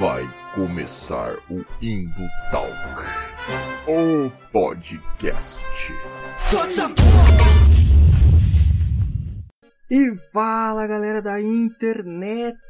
Vai começar o Indo Talk, o podcast. E fala galera da internet!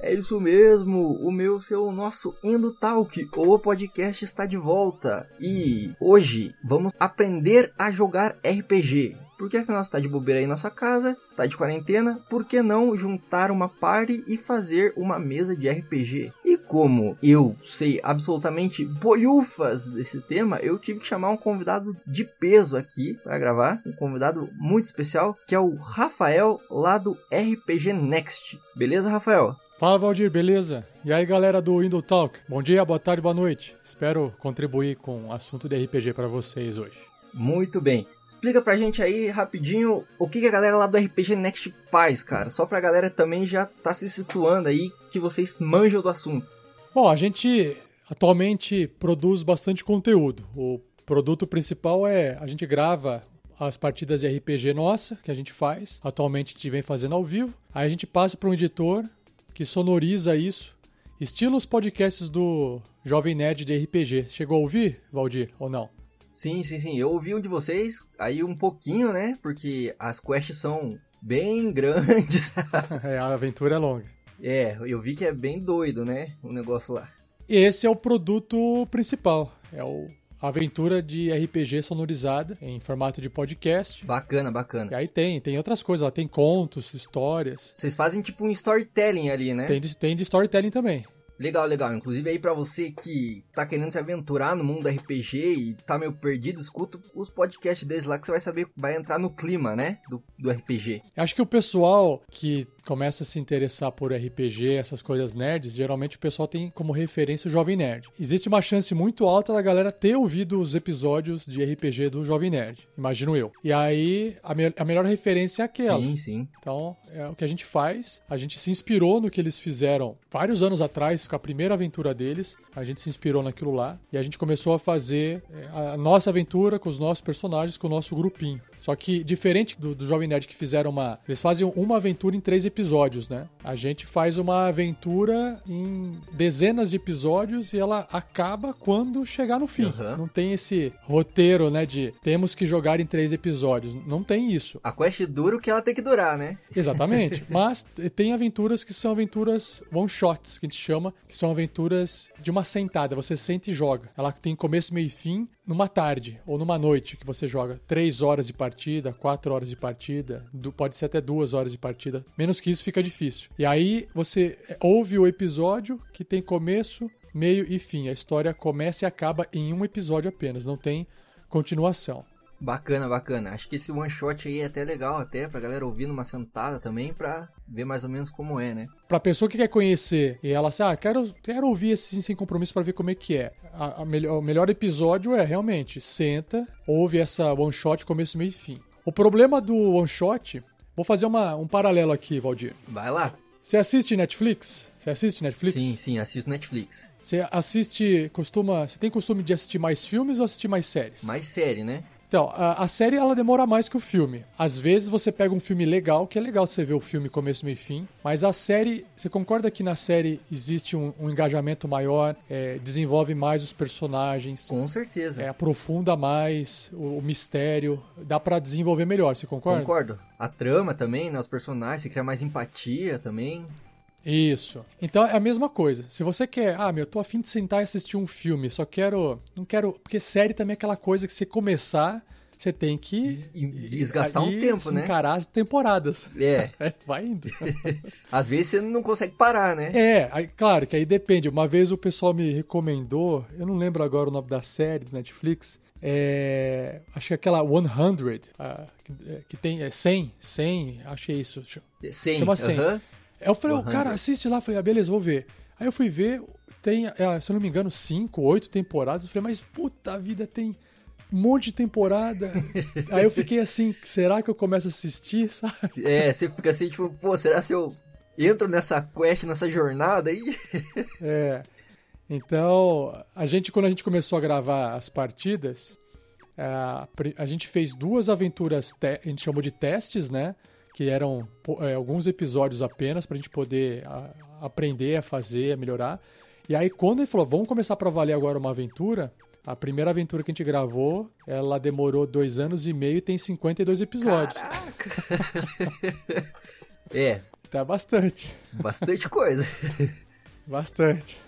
É isso mesmo, o meu, seu, o nosso Endo Talk, o podcast está de volta. E hoje vamos aprender a jogar RPG. Porque afinal você está de bobeira aí na sua casa, está de quarentena, por que não juntar uma party e fazer uma mesa de RPG? E como eu sei absolutamente bolhufas desse tema, eu tive que chamar um convidado de peso aqui para gravar, um convidado muito especial, que é o Rafael lá do RPG Next. Beleza, Rafael? Fala Valdir, beleza? E aí galera do Window Talk, bom dia, boa tarde, boa noite. Espero contribuir com o assunto de RPG para vocês hoje. Muito bem. Explica pra gente aí rapidinho o que, a galera lá do RPG Next faz, cara. Só pra galera também já tá se situando aí que vocês manjam do assunto. Bom, a gente atualmente produz bastante conteúdo. O produto principal é a gente grava as partidas de RPG nossa, que a gente faz. Atualmente a gente vem fazendo ao vivo. Aí a gente passa para um editor que sonoriza isso. Estilo os podcasts do Jovem Nerd de RPG. Chegou a ouvir, Valdir, ou não? Sim, sim, sim. Eu ouvi um de vocês, aí um pouquinho, né? Porque as quests são bem grandes. é, a aventura é longa. É, eu vi que é bem doido, né? O negócio lá. Esse é o produto principal. É o aventura de RPG sonorizada em formato de podcast. Bacana, bacana. E aí tem, tem outras coisas, lá tem contos, histórias. Vocês fazem tipo um storytelling ali, né? Tem de, tem de storytelling também. Legal, legal. Inclusive aí para você que tá querendo se aventurar no mundo RPG e tá meio perdido, escuta os podcasts deles lá que você vai saber, vai entrar no clima, né, do, do RPG. Acho que o pessoal que começa a se interessar por RPG, essas coisas nerds, geralmente o pessoal tem como referência o Jovem Nerd. Existe uma chance muito alta da galera ter ouvido os episódios de RPG do Jovem Nerd, imagino eu. E aí a, me a melhor referência é aquela. Sim, sim. Então é o que a gente faz. A gente se inspirou no que eles fizeram vários anos atrás com a primeira aventura deles. A gente se inspirou naquilo lá e a gente começou a fazer é, a nossa aventura com os nossos personagens, com o nosso grupinho. Só que, diferente do, do Jovem Nerd que fizeram uma. Eles fazem uma aventura em três episódios, né? A gente faz uma aventura em dezenas de episódios e ela acaba quando chegar no fim. Uhum. Não tem esse roteiro, né? De temos que jogar em três episódios. Não tem isso. A quest dura o que ela tem que durar, né? Exatamente. Mas tem aventuras que são aventuras one shots, que a gente chama, que são aventuras de uma sentada. Você sente e joga. Ela tem começo, meio e fim numa tarde ou numa noite que você joga três horas de partida, quatro horas de partida, pode ser até duas horas de partida. Menos que isso fica difícil. E aí você ouve o episódio que tem começo, meio e fim. A história começa e acaba em um episódio apenas, não tem continuação. Bacana, bacana. Acho que esse one shot aí é até legal, até pra galera ouvir numa sentada também, pra ver mais ou menos como é, né? Pra pessoa que quer conhecer e ela assim, ah, quero, quero ouvir esse sem compromisso para ver como é que é. A, a melhor, o melhor episódio é realmente senta, ouve essa one shot começo, meio e fim. O problema do one shot, vou fazer uma, um paralelo aqui, Valdir. Vai lá. Você assiste Netflix? Você assiste Netflix? Sim, sim, assisto Netflix. Você assiste, costuma, você tem costume de assistir mais filmes ou assistir mais séries? Mais série, né? Então, a, a, série ela demora mais que o filme. Às vezes você pega um filme legal, que é legal você ver o filme começo, meio e fim, mas a série, você concorda que na série existe um, um engajamento maior, é, desenvolve mais os personagens? Com certeza. É, aprofunda mais o, o mistério, dá para desenvolver melhor, você concorda? Concordo. A trama também, né, os personagens, você cria mais empatia também. Isso. Então é a mesma coisa. Se você quer, ah, meu, eu tô afim de sentar e assistir um filme, só quero. Não quero. Porque série também é aquela coisa que você começar, você tem que. E desgastar um tempo, né? Encarar as temporadas. É. Vai indo. Às vezes você não consegue parar, né? É, aí, claro que aí depende. Uma vez o pessoal me recomendou, eu não lembro agora o nome da série do Netflix. É, acho que é aquela 100, uh, que, que, tem é 100, 100, achei isso. 100, Chama 100. Uh -huh. Aí eu falei, o cara, assiste lá. Eu falei, ah, beleza, vou ver. Aí eu fui ver, tem, é, se eu não me engano, cinco, oito temporadas. Eu falei, mas puta vida, tem um monte de temporada. Aí eu fiquei assim, será que eu começo a assistir, sabe? É, você fica assim, tipo, pô, será se eu entro nessa quest, nessa jornada aí? É. Então, a gente, quando a gente começou a gravar as partidas, a, a gente fez duas aventuras, a gente chamou de testes, né? Que eram é, alguns episódios apenas pra gente poder a, aprender a fazer, a melhorar. E aí, quando ele falou, vamos começar para valer agora uma aventura, a primeira aventura que a gente gravou, ela demorou dois anos e meio e tem 52 episódios. Caraca! é. Tá bastante. Bastante coisa. Bastante.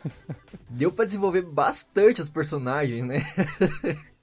Deu para desenvolver bastante os personagens, né?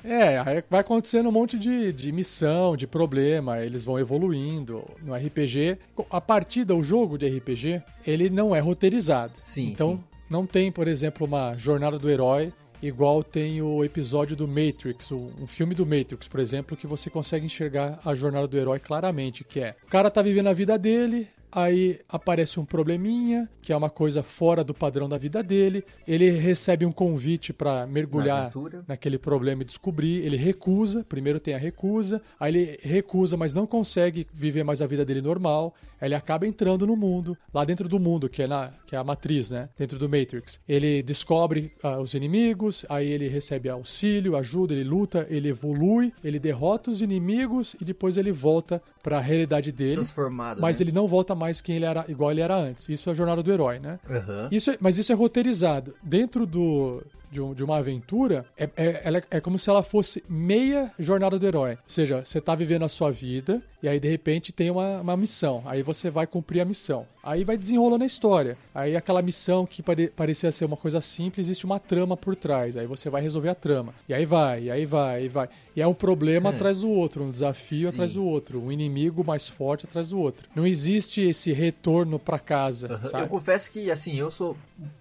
É, vai acontecendo um monte de, de missão, de problema, eles vão evoluindo no RPG. A partida, o jogo de RPG, ele não é roteirizado. Sim. Então, sim. não tem, por exemplo, uma jornada do herói igual tem o episódio do Matrix, um filme do Matrix, por exemplo, que você consegue enxergar a jornada do herói claramente, que é o cara tá vivendo a vida dele, aí aparece um probleminha, que é uma coisa fora do padrão da vida dele. Ele recebe um convite para mergulhar Na naquele problema e descobrir. Ele recusa, primeiro tem a recusa, aí ele recusa, mas não consegue viver mais a vida dele normal. Ele acaba entrando no mundo, lá dentro do mundo, que é, na, que é a matriz, né? Dentro do Matrix. Ele descobre uh, os inimigos, aí ele recebe auxílio, ajuda, ele luta, ele evolui, ele derrota os inimigos e depois ele volta para a realidade dele. Transformado. Mas né? ele não volta mais quem ele era, igual ele era antes. Isso é a jornada do herói, né? Uhum. Isso é- mas isso é roteirizado. Dentro do, de, um- de uma aventura, é, é, ela é- é como se ela fosse meia jornada do herói. Ou seja, você tá vivendo a sua vida e aí de repente tem uma, uma missão. Aí você vai cumprir a missão. Aí vai desenrolando a história. Aí aquela missão que pare- parecia ser uma coisa simples, existe uma trama por trás. Aí você vai resolver a trama. E aí vai, e aí vai, e vai. E é um problema atrás do outro, um desafio Sim. atrás do outro, um inimigo mais forte atrás do outro. Não existe esse retorno pra casa, Uhum. Eu confesso que, assim, eu sou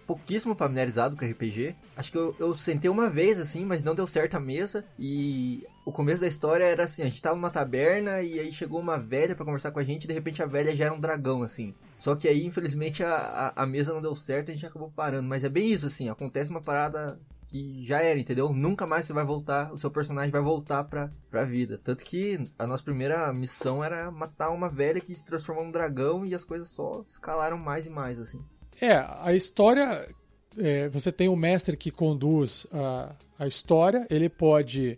pouquíssimo familiarizado com RPG. Acho que eu, eu sentei uma vez, assim, mas não deu certo a mesa. E o começo da história era assim, a gente tava numa taberna e aí chegou uma velha pra conversar com a gente e de repente a velha já era um dragão, assim. Só que aí, infelizmente, a, a, a mesa não deu certo e a gente acabou parando. Mas é bem isso, assim, acontece uma parada que já era, entendeu? Nunca mais você vai voltar, o seu personagem vai voltar pra, pra vida. Tanto que a nossa primeira missão era matar uma velha que se transformou num dragão e as coisas só escalaram mais e mais, assim. É, a história. é, você tem o mestre que conduz a, a história, ele pode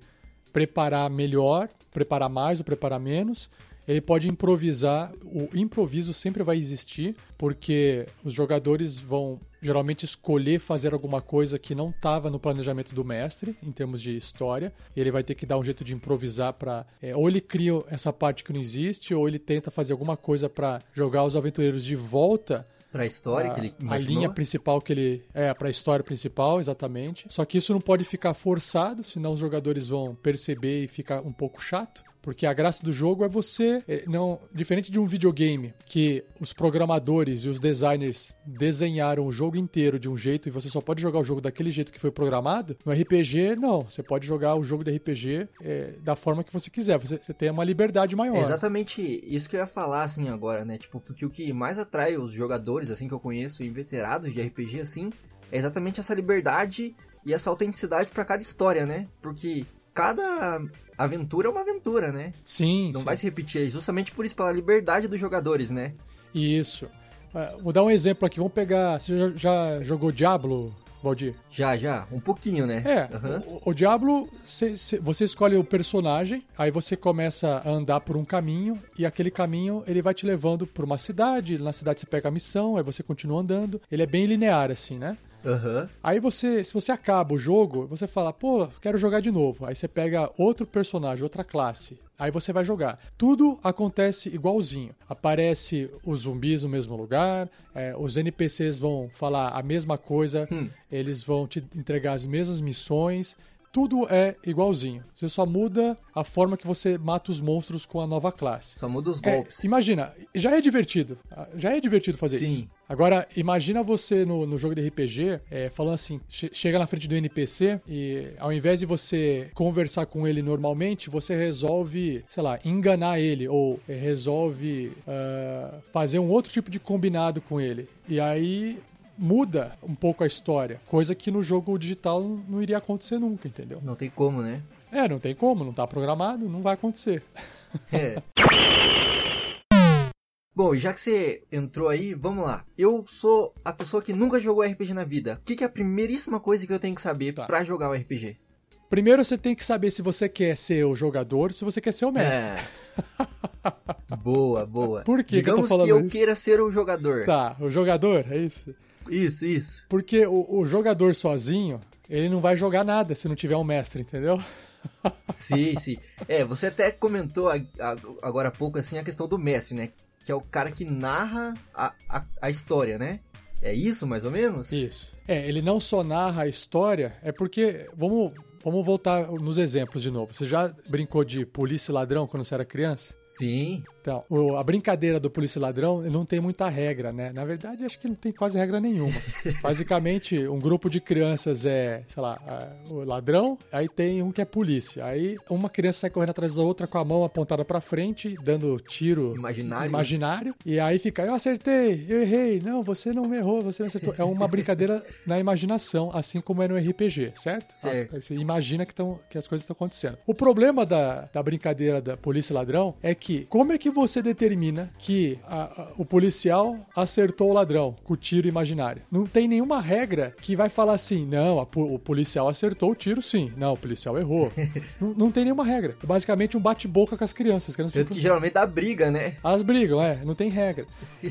preparar melhor, preparar mais ou preparar menos. Ele pode improvisar, o improviso sempre vai existir, porque os jogadores vão geralmente escolher fazer alguma coisa que não estava no planejamento do mestre, em termos de história. E ele vai ter que dar um jeito de improvisar para. ou ele cria essa parte que não existe, ou ele tenta fazer alguma coisa para jogar os aventureiros de volta Pra história a, que ele a imaginou. linha principal que ele é para a história principal, exatamente. Só que isso não pode ficar forçado, senão os jogadores vão perceber e ficar um pouco chato. Porque a graça do jogo é você, é, não diferente de um videogame que os programadores e os designers desenharam o jogo inteiro de um jeito e você só pode jogar o jogo daquele jeito que foi programado. No RPG não, você pode jogar o jogo de RPG é, da forma que você quiser. Você, você tem uma liberdade maior. É exatamente isso que eu ia falar, assim, agora, né? Tipo, porque o que mais atrai os jogadores, assim, que eu conheço, e veterados de RPG, assim, é exatamente essa liberdade e essa autenticidade pra cada história, né? Porque cada aventura é uma aventura, né? Sim, Não sim. vai se repetir, é justamente por isso, pela liberdade dos jogadores, né? Isso. Ah, Vou dar um exemplo aqui. Vamos pegar. Você já, já jogou Diablo, Valdir? Já, já, um pouquinho, né? É, Aham. o, o Diablo, cê- cê- você escolhe o personagem, aí você começa a andar por um caminho, e aquele caminho ele vai te levando por uma cidade, na cidade você pega a missão, aí você continua andando. Ele é bem linear, assim, né? Aham. Aí você, se você acaba o jogo, você fala, pô, quero jogar de novo. Aí você pega outro personagem, outra classe. Aí você vai jogar. Tudo acontece igualzinho. Aparece os zumbis no mesmo lugar, é, os NPCs vão falar a mesma coisa, Hum. eles vão te entregar as mesmas missões. Tudo é igualzinho. Você só muda a forma que você mata os monstros com a nova classe. Só muda os É, golpes. imagina, já é divertido. Já é divertido fazer Sim. isso. Agora, imagina você no, no jogo de RPG, é, falando assim, che- chega na frente do NPC e ao invés de você conversar com ele normalmente, você resolve, sei lá, enganar ele ou é, resolve ah, fazer um outro tipo de combinado com ele. E aí muda um pouco a história, coisa que no jogo digital não iria acontecer nunca, entendeu? Não tem como, né? É, não tem como, não tá programado, não vai acontecer. É. Bom, já que você entrou aí, vamos lá. Eu sou a pessoa que nunca jogou RPG na vida. O que, que é a primeiríssima coisa que eu tenho que saber Tá. pra jogar o RPG? Primeiro você tem que saber se você quer ser o jogador, se você quer ser o mestre. É. Boa, boa. Por que que eu tô Digamos falando que eu isso? queira ser o jogador. Tá, o jogador, é isso? Isso, isso. Porque o, o jogador sozinho, ele não vai jogar nada se não tiver um mestre, entendeu? Sim, sim. É, você até comentou agora há pouco assim a questão do mestre, né? Que é o cara que narra a, a, a história, né? É isso, mais ou menos? Isso. É, ele não só narra a história, é porque. Vamos, vamos voltar nos exemplos de novo. Você já brincou de polícia e ladrão quando você era criança? Sim. Então, o- a brincadeira do polícia e ladrão não tem muita regra, né? Na verdade, acho que não tem quase regra nenhuma. Basicamente, um grupo de crianças é, sei lá, é, o ladrão, aí tem um que é polícia. Aí uma criança sai correndo atrás da outra com a mão apontada pra frente, dando tiro Imaginário. imaginário. E aí fica, eu acertei, eu errei. Não, você não errou, você não acertou. É uma brincadeira na imaginação, assim como é no RPG, certo? Certo. Você imagina que, tão, que as coisas estão acontecendo. O problema da, da brincadeira da polícia e ladrão é que, como é que você determina que a- a- o policial acertou o ladrão com o tiro imaginário? Não tem nenhuma regra que vai falar assim, não, a o policial acertou o tiro sim. Não, o policial errou. não, não tem nenhuma regra. É basicamente um bate-boca com as crianças. As crianças Tanto ficam- que geralmente dá briga, né? elas brigam, é, não tem regra.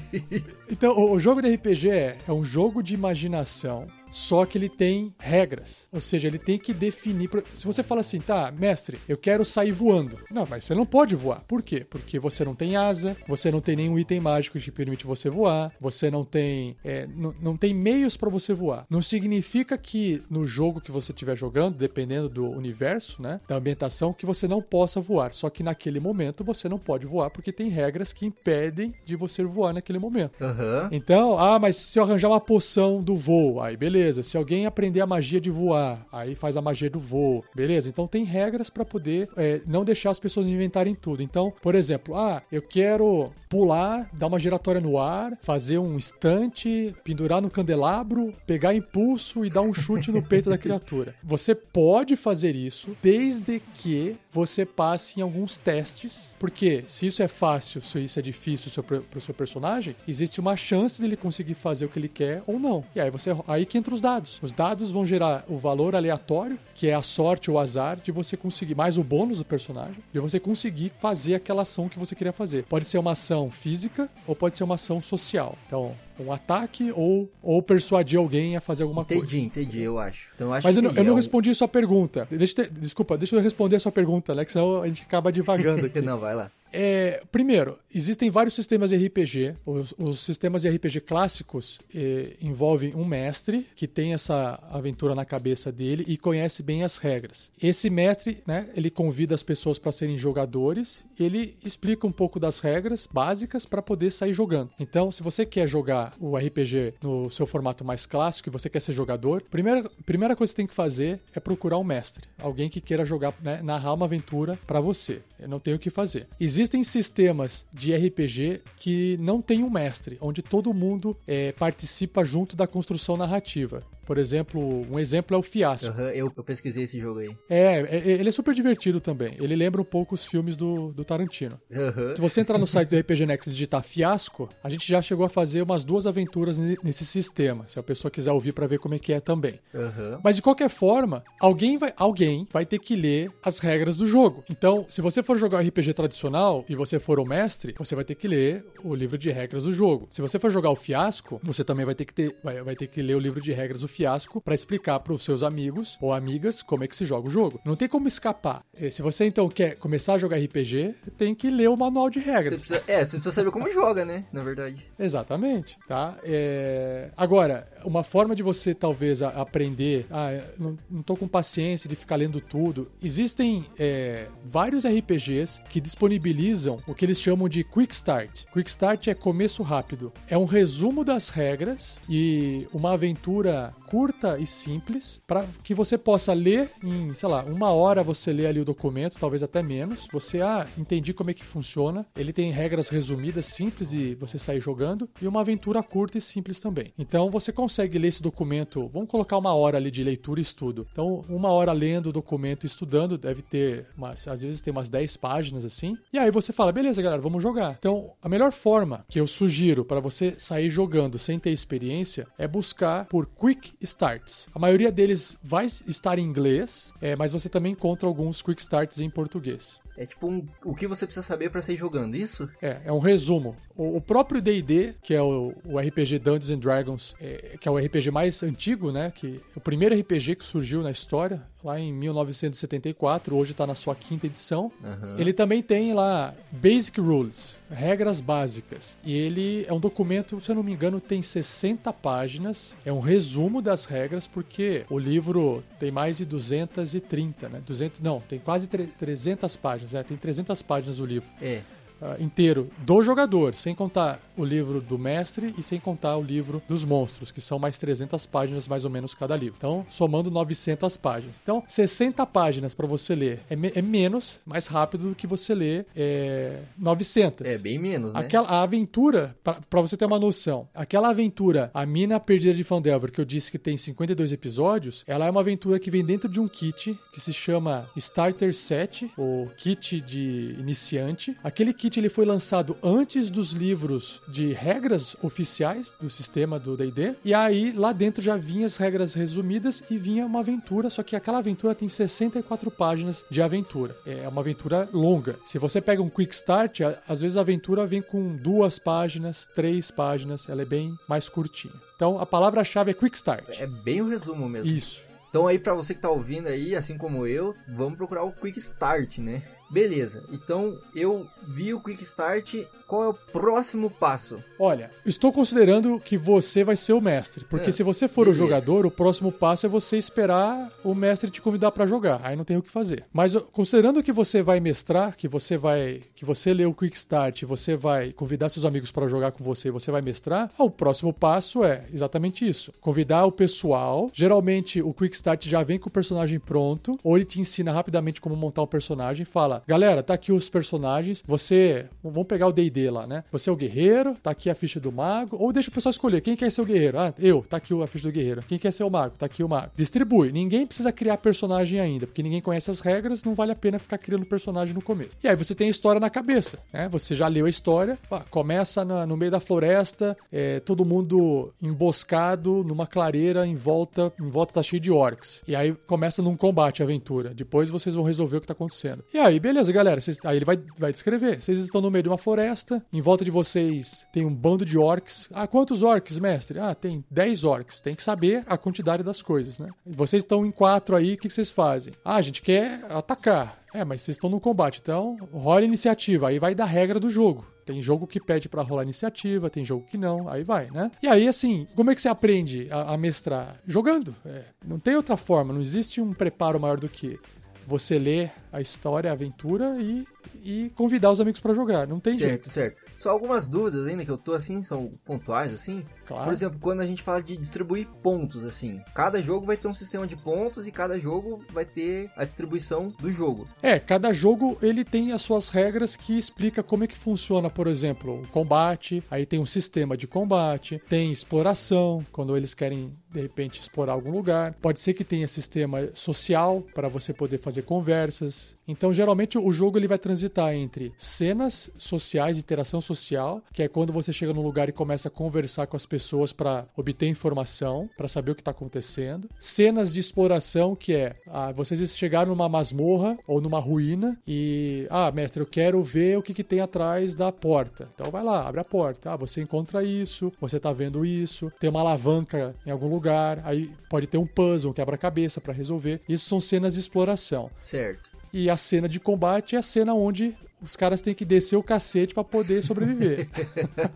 Então, o, o jogo de RPG é, é um jogo de imaginação, só que ele tem regras. Ou seja, ele tem que definir. Se você fala assim, tá, mestre, eu quero sair voando. Não, mas você não pode voar. Por quê? Porque você não tem asa, você não tem nenhum item mágico que te permite você voar, você não tem. é, não, tem meios para você voar. Não significa que no jogo que você estiver jogando, dependendo do universo, né? Da ambientação, que você não possa voar. Só que naquele momento você não pode voar porque tem regras que impedem de você voar naquele momento. Aham. Então, ah, mas se eu arranjar uma poção do voo, aí beleza. Se alguém aprender a magia de voar, aí faz a magia do voo, beleza. Então tem regras pra poder é, não deixar as pessoas inventarem tudo. Então, por exemplo, ah, eu quero pular, dar uma giratória no ar, fazer um estante, pendurar no candelabro, pegar impulso e dar um chute no peito da criatura. Você pode fazer isso desde que você passe em alguns testes, porque se isso é fácil, se isso é difícil para o seu personagem, existe uma chance dele conseguir fazer o que ele quer ou não. E aí você aí que entra os dados. Os dados vão gerar o valor aleatório, que é a sorte ou azar de você conseguir mais o bônus do personagem, de você conseguir fazer aquela ação que você queria fazer. Pode ser uma ação física ou pode ser uma ação social. Então, um ataque ou, ou persuadir alguém a fazer alguma coisa. Entendi, entendi, eu acho. Então, eu acho Mas eu não, eu não é respondi a sua pergunta. Deixa te- desculpa, deixa eu responder a sua pergunta? Que senão a gente acaba divagando aqui. Não, vai lá. É, primeiro, existem vários sistemas de RPG. Os, os sistemas de RPG clássicos eh, envolvem um mestre que tem essa aventura na cabeça dele e conhece bem as regras. Esse mestre, né, ele convida as pessoas para serem jogadores, ele explica um pouco das regras básicas para poder sair jogando. Então, se você quer jogar o RPG no seu formato mais clássico e você quer ser jogador, primeira, primeira coisa que você tem que fazer é procurar um mestre, alguém que queira jogar, né, narrar uma aventura para você. Eu não tenho o que fazer. Existem sistemas de RPG que não tem um mestre, onde todo mundo eh, participa junto da construção narrativa. Por exemplo, um exemplo é o Fiasco. Aham, eu, eu pesquisei esse jogo aí. É, é, ele é super divertido também. Ele lembra um pouco os filmes do, do Tarantino. Aham. Se você entrar no site do RPG Next e digitar Fiasco, a gente já chegou a fazer umas duas aventuras ne- nesse sistema. Se a pessoa quiser ouvir pra ver como é que é também. Aham. Mas de qualquer forma, alguém vai, alguém vai ter que ler as regras do jogo. Então, se você for jogar RPG tradicional e você for o mestre, você vai ter que ler o livro de regras do jogo. Se você for jogar o Fiasco, você também vai ter que ter, vai, vai ter que ler o livro de regras do Fiasco para explicar para os seus amigos ou amigas como é que se joga o jogo. Não tem como escapar. Eh, Se você então quer começar a jogar RPG, tem que ler o manual de Você regras. precisa, é, você precisa saber como joga, né? Na verdade. Exatamente, tá? É, Agora, uma forma de você talvez aprender, ah, não, não tô com paciência de ficar lendo tudo. Existem é, vários RPGs que disponibilizam o que eles chamam de Quick Start. Quick Start é começo rápido. É um resumo das regras e uma aventura curta e simples para que você possa ler em, sei lá, uma hora você lê ali o documento, talvez até menos. Você, ah, entendi como é que funciona. Ele tem regras resumidas, simples de você sair jogando e uma aventura curta e simples também. Então você consegue ler esse documento, vamos colocar uma hora ali de leitura e estudo. Então, uma hora lendo o documento e estudando, deve ter, umas, às vezes tem umas 10 páginas assim. E aí você fala, beleza, galera, vamos jogar. Então, a melhor forma que eu sugiro para você sair jogando sem ter experiência é buscar por Quick Starts. A maioria deles vai estar em inglês, é, mas você também encontra alguns Quick Starts em português. É tipo um, o que você precisa saber para sair jogando, isso? É, é um resumo. O, o próprio D&D, que é o, o, RPG Dungeons and Dragons, é, que é o RPG mais antigo, né? Que é o primeiro RPG que surgiu na história, lá em 1974, hoje está na sua quinta edição. Uhum. Ele também tem lá Basic Rules, regras básicas. E ele é um documento, se eu não me engano, tem 60 páginas. É um resumo das regras, porque o livro tem mais de 230, né? 200, não, tem quase 300 páginas. É, tem 300 páginas o livro. É uh, inteiro do jogador, sem contar o livro do mestre e sem contar o livro dos monstros, que são mais 300 páginas mais ou menos cada livro. Então, somando 900 páginas. Então, 60 páginas para você ler é, me é, menos, mais rápido do que você ler é, 900. É bem menos, né? Aquela, a aventura, para você ter uma noção, aquela aventura, A Mina Perdida de Fandelver, que eu disse que tem 52 episódios, ela é uma aventura que vem dentro de um kit que se chama Starter Set, o kit de iniciante. Aquele kit kit ele foi lançado antes dos livros de regras oficiais do sistema do D&D. E aí lá dentro já vinha as regras resumidas e vinha uma aventura, só que aquela aventura tem 64 páginas de aventura. É uma aventura longa. Se você pega um quick start, às vezes a aventura vem com duas páginas, três páginas, ela é bem mais curtinha. Então a palavra-chave é quick start. É bem o resumo mesmo. Isso. Então aí para você que tá ouvindo aí, assim como eu, vamos procurar o Quick Start, né? Beleza, então eu vi o Quick Start. Qual é o próximo passo? Olha, estou considerando que você vai ser o mestre. Porque é, se você for beleza. o jogador, o próximo passo é você esperar o mestre te convidar para jogar. Aí não tem o que fazer. Mas considerando que você vai mestrar, que você vai. que você lê o Quick Start, você vai convidar seus amigos para jogar com você, você vai mestrar, o próximo passo é exatamente isso. Convidar o pessoal. Geralmente o Quick Start já vem com o personagem pronto, ou ele te ensina rapidamente como montar o personagem fala fala: galera, tá aqui os personagens. Você. Vamos pegar o DD lá, né? Você é o guerreiro, tá aqui a ficha do mago. Ou deixa o pessoal escolher: quem quer ser o guerreiro? Ah, eu, tá aqui a ficha do guerreiro. Quem quer ser o mago? Tá aqui o mago. Distribui. Ninguém precisa criar personagem ainda, porque ninguém conhece as regras, não vale a pena ficar criando personagem no começo. E aí você tem a história na cabeça, né? Você já leu a história, começa na, no meio da floresta, é, todo mundo emboscado numa clareira em volta, em volta tá cheio de orcs. E aí começa num combate, aventura. Depois vocês vão resolver o que tá acontecendo. E aí, beleza, galera. Aí ele vai, vai descrever. Vocês estão no meio de uma floresta, em volta de vocês tem um bando de orcs. Ah, quantos orcs, mestre? Ah, tem 10 orcs. Tem que saber a quantidade das coisas, né? Vocês estão em quatro aí, o que vocês fazem? Ah, a gente quer atacar. É, mas vocês estão no combate, então rola iniciativa. Aí vai da regra do jogo. Tem jogo que pede para rolar iniciativa, tem jogo que não, aí vai, né? E aí, assim, como é que você aprende a, a mestrar? Jogando. É, não tem outra forma, não existe um preparo maior do que você ler a história, a aventura e, e convidar os amigos para jogar. Não tem certo, jeito. Certo, certo. Só algumas dúvidas ainda que eu tô assim, são pontuais assim. Claro. Por exemplo, quando a gente fala de distribuir pontos assim, cada jogo vai ter um sistema de pontos e cada jogo vai ter a distribuição do jogo. É, cada jogo ele tem as suas regras que explica como é que funciona, por exemplo, o combate, aí tem um sistema de combate, tem exploração, quando eles querem de repente explorar algum lugar. Pode ser que tenha sistema social para você poder fazer conversas. Então, geralmente o jogo ele vai transitar entre cenas sociais, interação social, que é quando você chega num lugar e começa a conversar com as pessoas para obter informação, para saber o que está acontecendo. Cenas de exploração, que é ah, vocês chegaram numa masmorra ou numa ruína e ah, mestre, eu quero ver o que, que tem atrás da porta. Então vai lá, abre a porta. Ah, você encontra isso, você está vendo isso, tem uma alavanca em algum lugar lugar, aí pode ter um puzzle, um quebra-cabeça para resolver. Isso são cenas de exploração. Certo. E a cena de combate é a cena onde os caras têm que descer o cacete para poder sobreviver.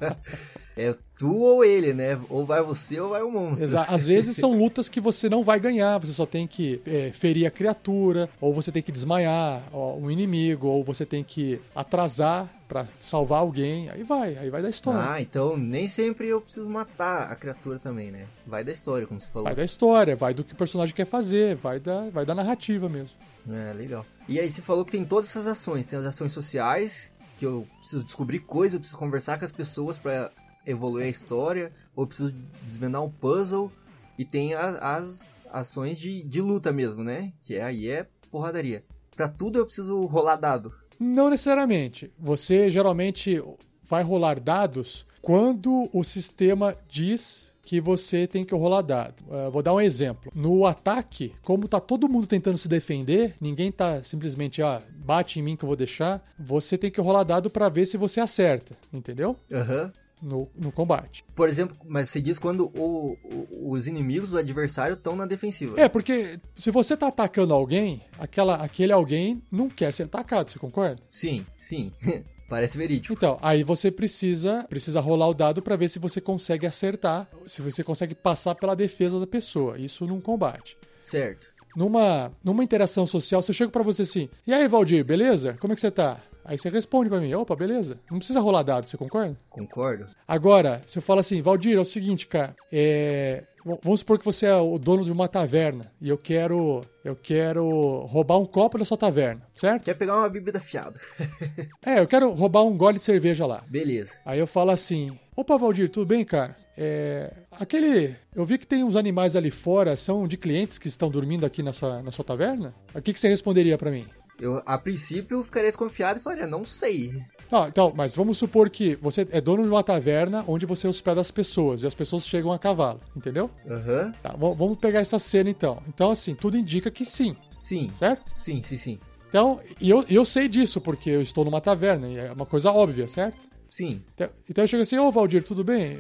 é tu ou ele, né? Ou vai você ou vai o monstro. Exato. Às vezes são lutas que você não vai ganhar, você só tem que é, ferir a criatura, ou você tem que desmaiar ó, um inimigo, ou você tem que atrasar para salvar alguém, aí vai, aí vai da história. Ah, então nem sempre eu preciso matar a criatura também, né? Vai da história, como você falou. Vai da história, vai do que o personagem quer fazer, vai da, vai da narrativa mesmo. É, legal. E aí você falou que tem todas essas ações, tem as ações sociais, que eu preciso descobrir coisas, eu preciso conversar com as pessoas para evoluir a história, ou eu preciso desvendar um puzzle, e tem as, as ações de, de luta mesmo, né? Que é, aí é porradaria. Para tudo eu preciso rolar dado. Não necessariamente. Você geralmente vai rolar dados quando o sistema diz que você tem que rolar dado. Uh, vou dar um exemplo. No ataque, como tá todo mundo tentando se defender, ninguém tá simplesmente, ah, bate em mim que eu vou deixar, você tem que rolar dado para ver se você acerta, entendeu? Aham. Uhum no, no combate. Por exemplo, mas você diz quando o, o, os inimigos do adversário estão na defensiva. É, porque se você tá atacando alguém, aquela, aquele alguém não quer ser atacado, você concorda? Sim, sim. Parece verídico. Então, aí você precisa precisa rolar o dado para ver se você consegue acertar, se você consegue passar pela defesa da pessoa. Isso num combate. Certo. Numa, numa interação social, se eu chego para você assim: "E aí, Valdir, beleza? Como é que você tá?" Aí você responde para mim, opa, beleza. Não precisa rolar dado, você concorda? Concordo. Agora, se eu falo assim, Valdir, é o seguinte, cara, é... Vamos supor que você é o dono de uma taverna e eu quero eu quero roubar um copo da sua taverna, certo? Quer pegar uma bebida fiada. é, eu quero roubar um gole de cerveja lá. Beleza. Aí eu falo assim: Opa, Valdir, tudo bem, cara? É. Aquele. Eu vi que tem uns animais ali fora, são de clientes que estão dormindo aqui na sua, na sua taverna? O que, que você responderia para mim? Eu, a princípio, ficaria desconfiado e falaria, não sei. Ah, então, mas vamos supor que você é dono de uma taverna onde você hospeda as pessoas e as pessoas chegam a cavalo, entendeu? Aham. Uhum. Tá, vamos pegar essa cena então. Então, assim, tudo indica que sim. Sim. Certo? Sim, sim, sim. Então, e eu, eu sei disso porque eu estou numa taverna e é uma coisa óbvia, certo? Sim. Então, então eu chego assim, ô Valdir, tudo bem?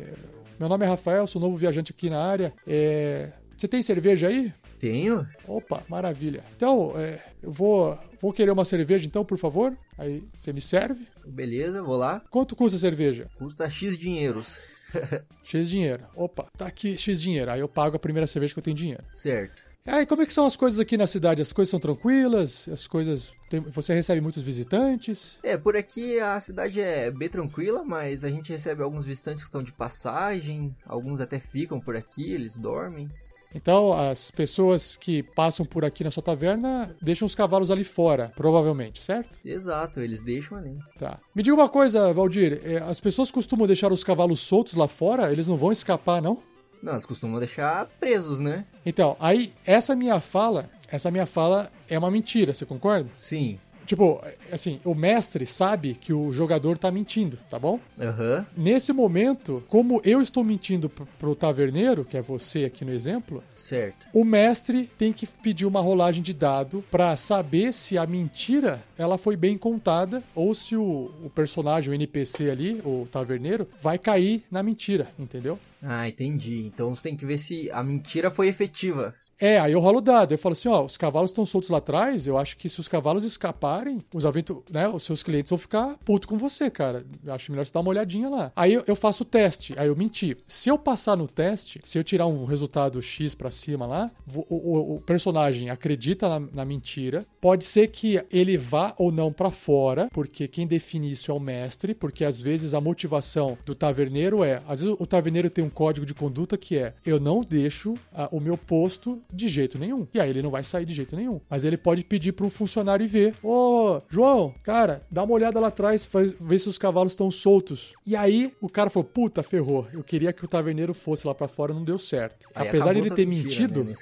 Meu nome é Rafael, sou novo viajante aqui na área. É... Você tem cerveja aí? Tenho. Opa, maravilha. Então, é, eu vou, vou querer uma cerveja, então, por favor. Aí você me serve. Beleza, vou lá. Quanto custa a cerveja? Custa X dinheiros. X dinheiro. Opa, tá aqui X dinheiro. Aí eu pago a primeira cerveja que eu tenho dinheiro. Certo. Aí, como é que são as coisas aqui na cidade? As coisas são tranquilas? As coisas. Tem... Você recebe muitos visitantes? É, por aqui a cidade é bem tranquila, mas a gente recebe alguns visitantes que estão de passagem, alguns até ficam por aqui, eles dormem. Então, as pessoas que passam por aqui na sua taverna deixam os cavalos ali fora, provavelmente, certo? Exato, eles deixam ali. Tá. Me diga uma coisa, Valdir, é, as pessoas costumam deixar os cavalos soltos lá fora? Eles não vão escapar, não? Não, eles costumam deixar presos, né? Então, aí, essa minha fala, essa minha fala é uma mentira, você concorda? Sim. Tipo, assim, o mestre sabe que o jogador tá mentindo, tá bom? Aham. Uhum. Nesse momento, como eu estou mentindo pro, pro taverneiro, que é você aqui no exemplo, certo. O mestre tem que pedir uma rolagem de dado para saber se a mentira ela foi bem contada ou se o, o personagem, o NPC ali, o taverneiro, vai cair na mentira, entendeu? Ah, entendi. Então você tem que ver se a mentira foi efetiva. É, aí eu rolo o dado. Eu falo assim, ó, os cavalos estão soltos lá atrás. Eu acho que se os cavalos escaparem, os aventu né, os seus clientes vão ficar puto com você, cara. Eu acho melhor você dar uma olhadinha lá. Aí eu, eu faço o teste. Aí eu menti. Se eu passar no teste, se eu tirar um resultado X para cima lá, o, o, o, personagem acredita na, na, mentira. Pode ser que ele vá ou não para fora, porque quem define isso é o mestre, porque às vezes a motivação do taverneiro é, às vezes o taverneiro tem um código de conduta que é, eu não deixo a, o meu posto de jeito nenhum. E aí ele não vai sair de jeito nenhum. Mas ele pode pedir para um funcionário ver: Ô, oh, João, cara, dá uma olhada lá atrás, faz, vê se os cavalos estão soltos. E aí o cara falou: puta, ferrou. Eu queria que o taverneiro fosse lá para fora, não deu certo. Aí Apesar de ele ter mentira, mentido. Né.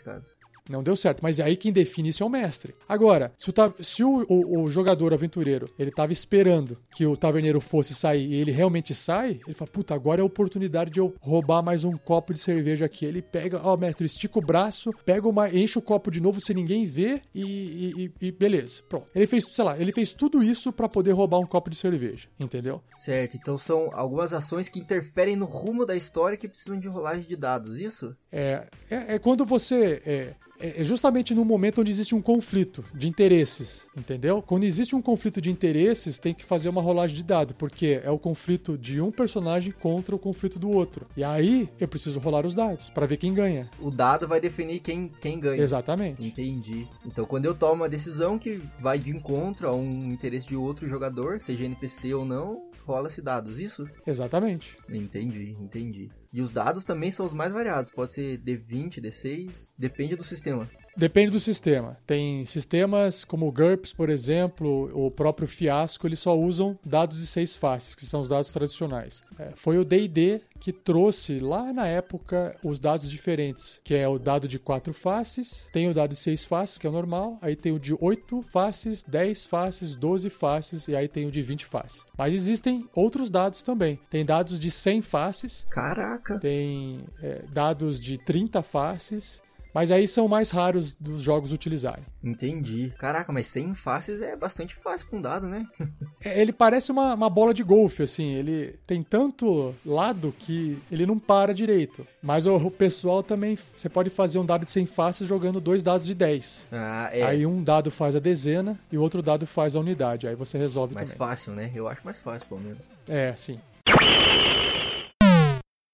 Não deu certo, mas é aí quem define isso é o mestre. Agora, se o, se o, o, o jogador aventureiro ele tava esperando que o taverneiro fosse sair e ele realmente sai, ele fala: Puta, agora é a oportunidade de eu roubar mais um copo de cerveja aqui. Ele pega, ó, oh, mestre, estica o braço, pega uma, enche o copo de novo sem ninguém ver e, e, e beleza. Pronto. Ele fez, sei lá, ele fez tudo isso para poder roubar um copo de cerveja, entendeu? Certo, então são algumas ações que interferem no rumo da história que precisam de rolagem de dados, isso? É, é, é quando você. É, é, é justamente no momento onde existe um conflito de interesses, entendeu? Quando existe um conflito de interesses, tem que fazer uma rolagem de dado, porque é o conflito de um personagem contra o conflito do outro. E aí eu preciso rolar os dados para ver quem ganha. O dado vai definir quem, quem ganha. Exatamente. Entendi. Então quando eu tomo uma decisão que vai de encontro a um interesse de outro jogador, seja NPC ou não, rola-se dados, isso? Exatamente. Entendi, entendi. E os dados também são os mais variados. Pode ser D20, D6, depende do sistema. Depende do sistema. Tem sistemas como o GURPS, por exemplo, o próprio Fiasco, eles só usam dados de seis faces, que são os dados tradicionais. É, foi o D&D que trouxe lá na época os dados diferentes, que é o dado de quatro faces, tem o dado de seis faces, que é o normal, aí tem o de oito faces, dez faces, doze faces e aí tem o de vinte faces. Mas existem outros dados também. Tem dados de 100 faces. Caraca! Tem é, dados de 30 faces mas aí são mais raros dos jogos utilizarem. Entendi. Caraca, mas 100 faces é bastante fácil com dado, né? É, ele parece uma, uma bola de golfe, assim. Ele tem tanto lado que ele não para direito. Mas o, o pessoal também. Você pode fazer um dado de 100 faces jogando dois dados de 10. Ah, é. Aí um dado faz a dezena e o outro dado faz a unidade. Aí você resolve mais também. Mais fácil, né? Eu acho mais fácil, pelo menos. É, sim.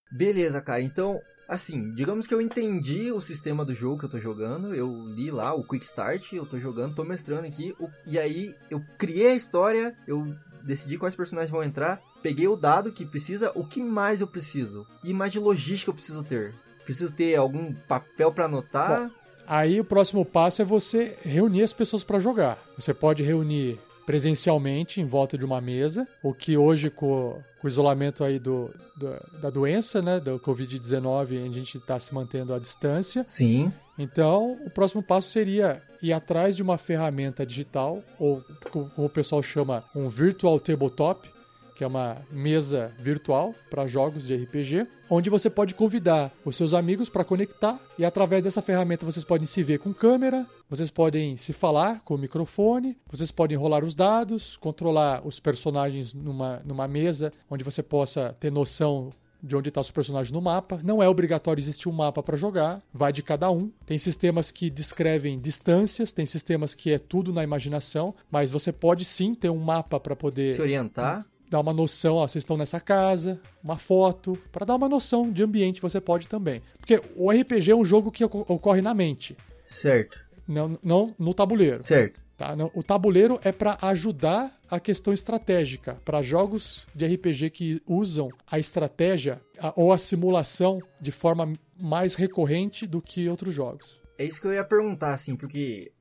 Beleza, cara. Então, Assim, digamos que eu entendi o sistema do jogo que eu tô jogando, eu li lá o Quick Start, eu tô jogando, tô mestrando aqui, o, e aí eu criei a história, eu decidi quais personagens vão entrar, peguei o dado que precisa, o que mais eu preciso? Que mais de logística eu preciso ter? Preciso ter algum papel para anotar? Bom, aí o próximo passo é você reunir as pessoas para jogar. Você pode reunir presencialmente em volta de uma mesa, o que hoje com, com o isolamento aí do, do, da doença, né, do Covid-19, a gente está se mantendo à distância. Sim. Então, o próximo passo seria ir atrás de uma ferramenta digital, ou como o pessoal chama, um virtual tabletop, que é uma mesa virtual para jogos de RPG, onde você pode convidar os seus amigos para conectar e através dessa ferramenta vocês podem se ver com câmera, vocês podem se falar com o microfone, vocês podem rolar os dados, controlar os personagens numa, numa mesa onde você possa ter noção de onde está os personagens no mapa. Não é obrigatório existir um mapa para jogar, vai de cada um. Tem sistemas que descrevem distâncias, tem sistemas que é tudo na imaginação, mas você pode sim ter um mapa para poder se orientar dar uma noção, ó, vocês estão nessa casa, uma foto, para dar uma noção de ambiente você pode também. Porque o RPG é um jogo que ocorre na mente. Certo. Não, não no tabuleiro. Certo. Tá? O tabuleiro é para ajudar a questão estratégica. Para jogos de RPG que usam a estratégia ou a simulação de forma mais recorrente do que outros jogos. É isso que eu ia perguntar, assim, porque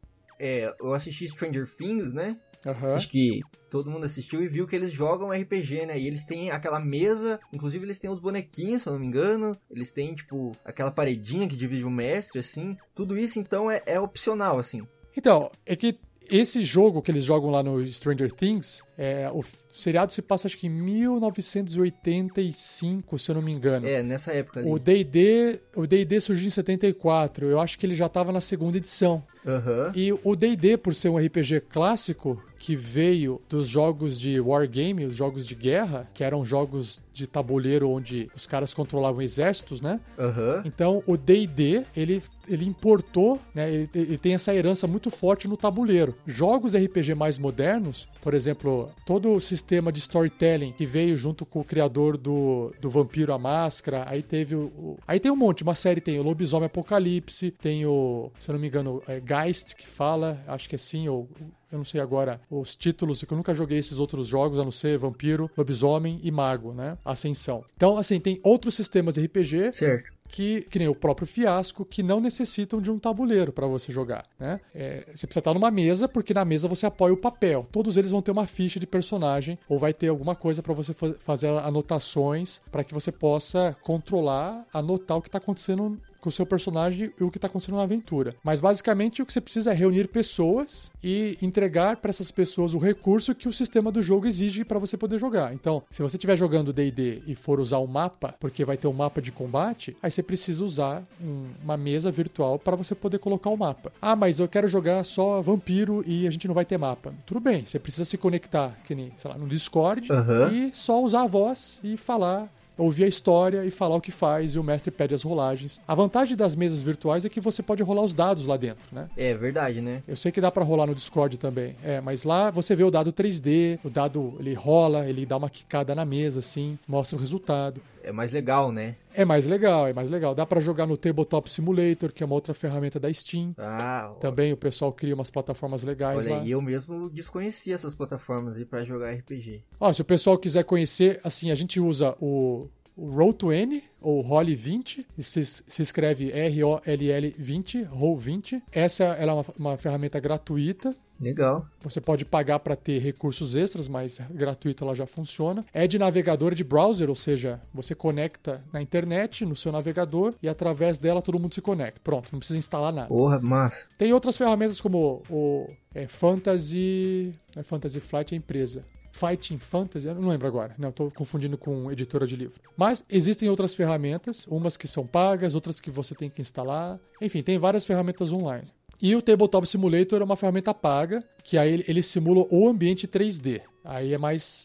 é, eu assisti Stranger Things, né? Uhum. Acho que todo mundo assistiu e viu que eles jogam RPG, né? E eles têm aquela mesa, inclusive eles têm os bonequinhos, se eu não me engano. Eles têm, tipo, aquela paredinha que divide o mestre, assim. Tudo isso, então, é, é opcional, assim. Então, é que esse jogo que eles jogam lá no Stranger Things, é, o seriado se passa acho que em 1985, se eu não me engano. É, nessa época ali. O D&D, o D&D surgiu em 74. Eu acho que ele já estava na segunda edição. Uhum. E o D&D, por ser um RPG clássico, que veio dos jogos de wargame, os jogos de guerra, que eram jogos de tabuleiro onde os caras controlavam exércitos, né? Uhum. Então, o D&D, ele, ele importou, né? Ele, ele, tem essa herança muito forte no tabuleiro. Jogos RPG mais modernos, por exemplo, todo o sistema de storytelling que veio junto com o criador do, do Vampiro a Máscara, aí teve o, o Aí tem um monte, uma série tem o Lobisomem Apocalipse, tem o, se eu não me engano, é Geist que fala, acho que é assim, ou eu não sei agora os títulos, que eu nunca joguei esses outros jogos, a não ser Vampiro, Lobisomem e Mago, né? Ascensão. Então, assim, tem outros sistemas RPG. Certo que, que nem o próprio fiasco, que não necessitam de um tabuleiro para você jogar, né? É, você precisa estar numa mesa, porque na mesa você apoia o papel. Todos eles vão ter uma ficha de personagem ou vai ter alguma coisa para você fazer anotações para que você possa controlar, anotar o que está acontecendo com o seu personagem e o que está acontecendo na aventura. Mas basicamente o que você precisa é reunir pessoas e entregar para essas pessoas o recurso que o sistema do jogo exige para você poder jogar. Então, se você estiver jogando D&D e for usar o mapa, porque vai ter um mapa de combate, aí você precisa usar um, uma mesa virtual para você poder colocar o mapa. Ah, mas eu quero jogar só vampiro e a gente não vai ter mapa. Tudo bem, você precisa se conectar, que nem, sei lá, no Discord uhum. e só usar a voz e falar ouvir a história e falar o que faz e o mestre pede as rolagens. A vantagem das mesas virtuais é que você pode rolar os dados lá dentro, né? É verdade, né? Eu sei que dá para rolar no Discord também. É, mas lá você vê o dado 3D, o dado ele rola, ele dá uma quicada na mesa assim, mostra o resultado. É mais legal, né? É mais legal, é mais legal. Dá para jogar no Tabletop Simulator, que é uma outra ferramenta da Steam. Ah, Também o pessoal cria umas plataformas legais olha, lá. E eu mesmo desconhecia essas plataformas aí para jogar RPG. Ó, se o pessoal quiser conhecer, assim, a gente usa o o Roll20 ou Roll20, se, se escreve R-O-L-L 20, Roll20. Essa ela é uma, uma ferramenta gratuita Legal. Você pode pagar para ter recursos extras, mas gratuito ela já funciona. É de navegador de browser, ou seja, você conecta na internet, no seu navegador, e através dela todo mundo se conecta. Pronto, não precisa instalar nada. Porra, massa. Tem outras ferramentas como o é, Fantasy. É Fantasy Flight é a empresa. Fighting Fantasy, eu não lembro agora, não, estou confundindo com editora de livro. Mas existem outras ferramentas, umas que são pagas, outras que você tem que instalar. Enfim, tem várias ferramentas online. E o Tabletop Simulator é uma ferramenta paga, que aí ele simula o ambiente 3D. Aí é mais.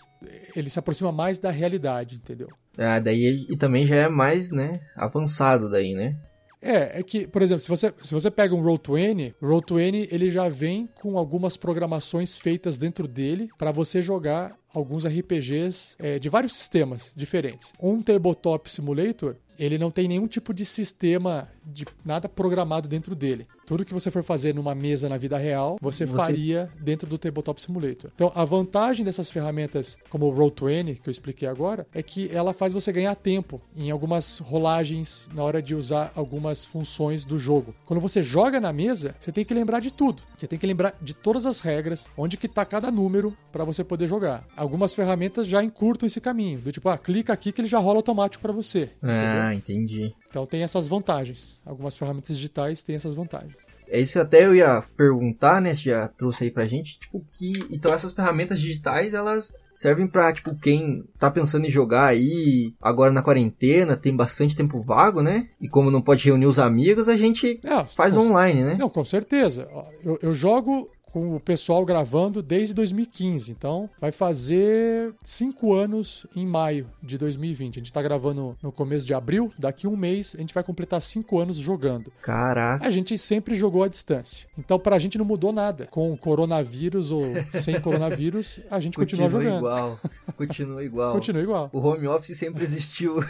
Ele se aproxima mais da realidade, entendeu? Ah, daí e também já é mais, né, avançado daí, né? É, é que, por exemplo, se você, se você pega um Roll20, o Roll20 ele já vem com algumas programações feitas dentro dele para você jogar alguns RPGs é, de vários sistemas diferentes. Um Tabletop Simulator, ele não tem nenhum tipo de sistema de nada programado dentro dele. Tudo que você for fazer numa mesa na vida real, você, você... faria dentro do Tabletop Simulator. Então, a vantagem dessas ferramentas, como o Roll20, que eu expliquei agora, é que ela faz você ganhar tempo em algumas rolagens na hora de usar algumas funções do jogo. Quando você joga na mesa, você tem que lembrar de tudo. Você tem que lembrar de todas as regras, onde que tá cada número para você poder jogar. Algumas ferramentas já encurtam esse caminho, do tipo, ah, clica aqui que ele já rola automático para você. Ah, entendeu? entendi. Então tem essas vantagens. Algumas ferramentas digitais têm essas vantagens. É isso que até eu ia perguntar, né? Você já trouxe aí pra gente, tipo, que. Então essas ferramentas digitais, elas servem pra, tipo, quem tá pensando em jogar aí agora na quarentena, tem bastante tempo vago, né? E como não pode reunir os amigos, a gente é, faz com, online, né? Não, com certeza. Eu, eu jogo com o pessoal gravando desde 2015. Então, vai fazer cinco anos em maio de 2020. A gente tá gravando no começo de abril. Daqui um mês, a gente vai completar cinco anos jogando. Caraca. A gente sempre jogou à distância. Então, pra gente não mudou nada. Com coronavírus ou sem coronavírus, a gente continua, continua jogando. igual. Continua igual. continua igual. O home office sempre existiu.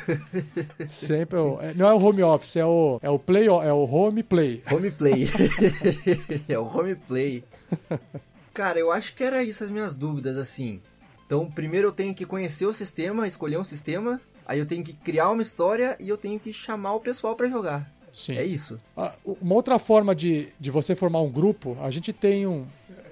sempre. É, não é o home office, é o, é o play, é o home play. Home play. é o home play. Cara, eu acho que era isso as minhas dúvidas, assim. Então, primeiro eu tenho que conhecer o sistema, escolher um sistema, aí eu tenho que criar uma história e eu tenho que chamar o pessoal para jogar. Sim. É isso. Ah, uma outra forma de, de você formar um grupo, a gente tem um.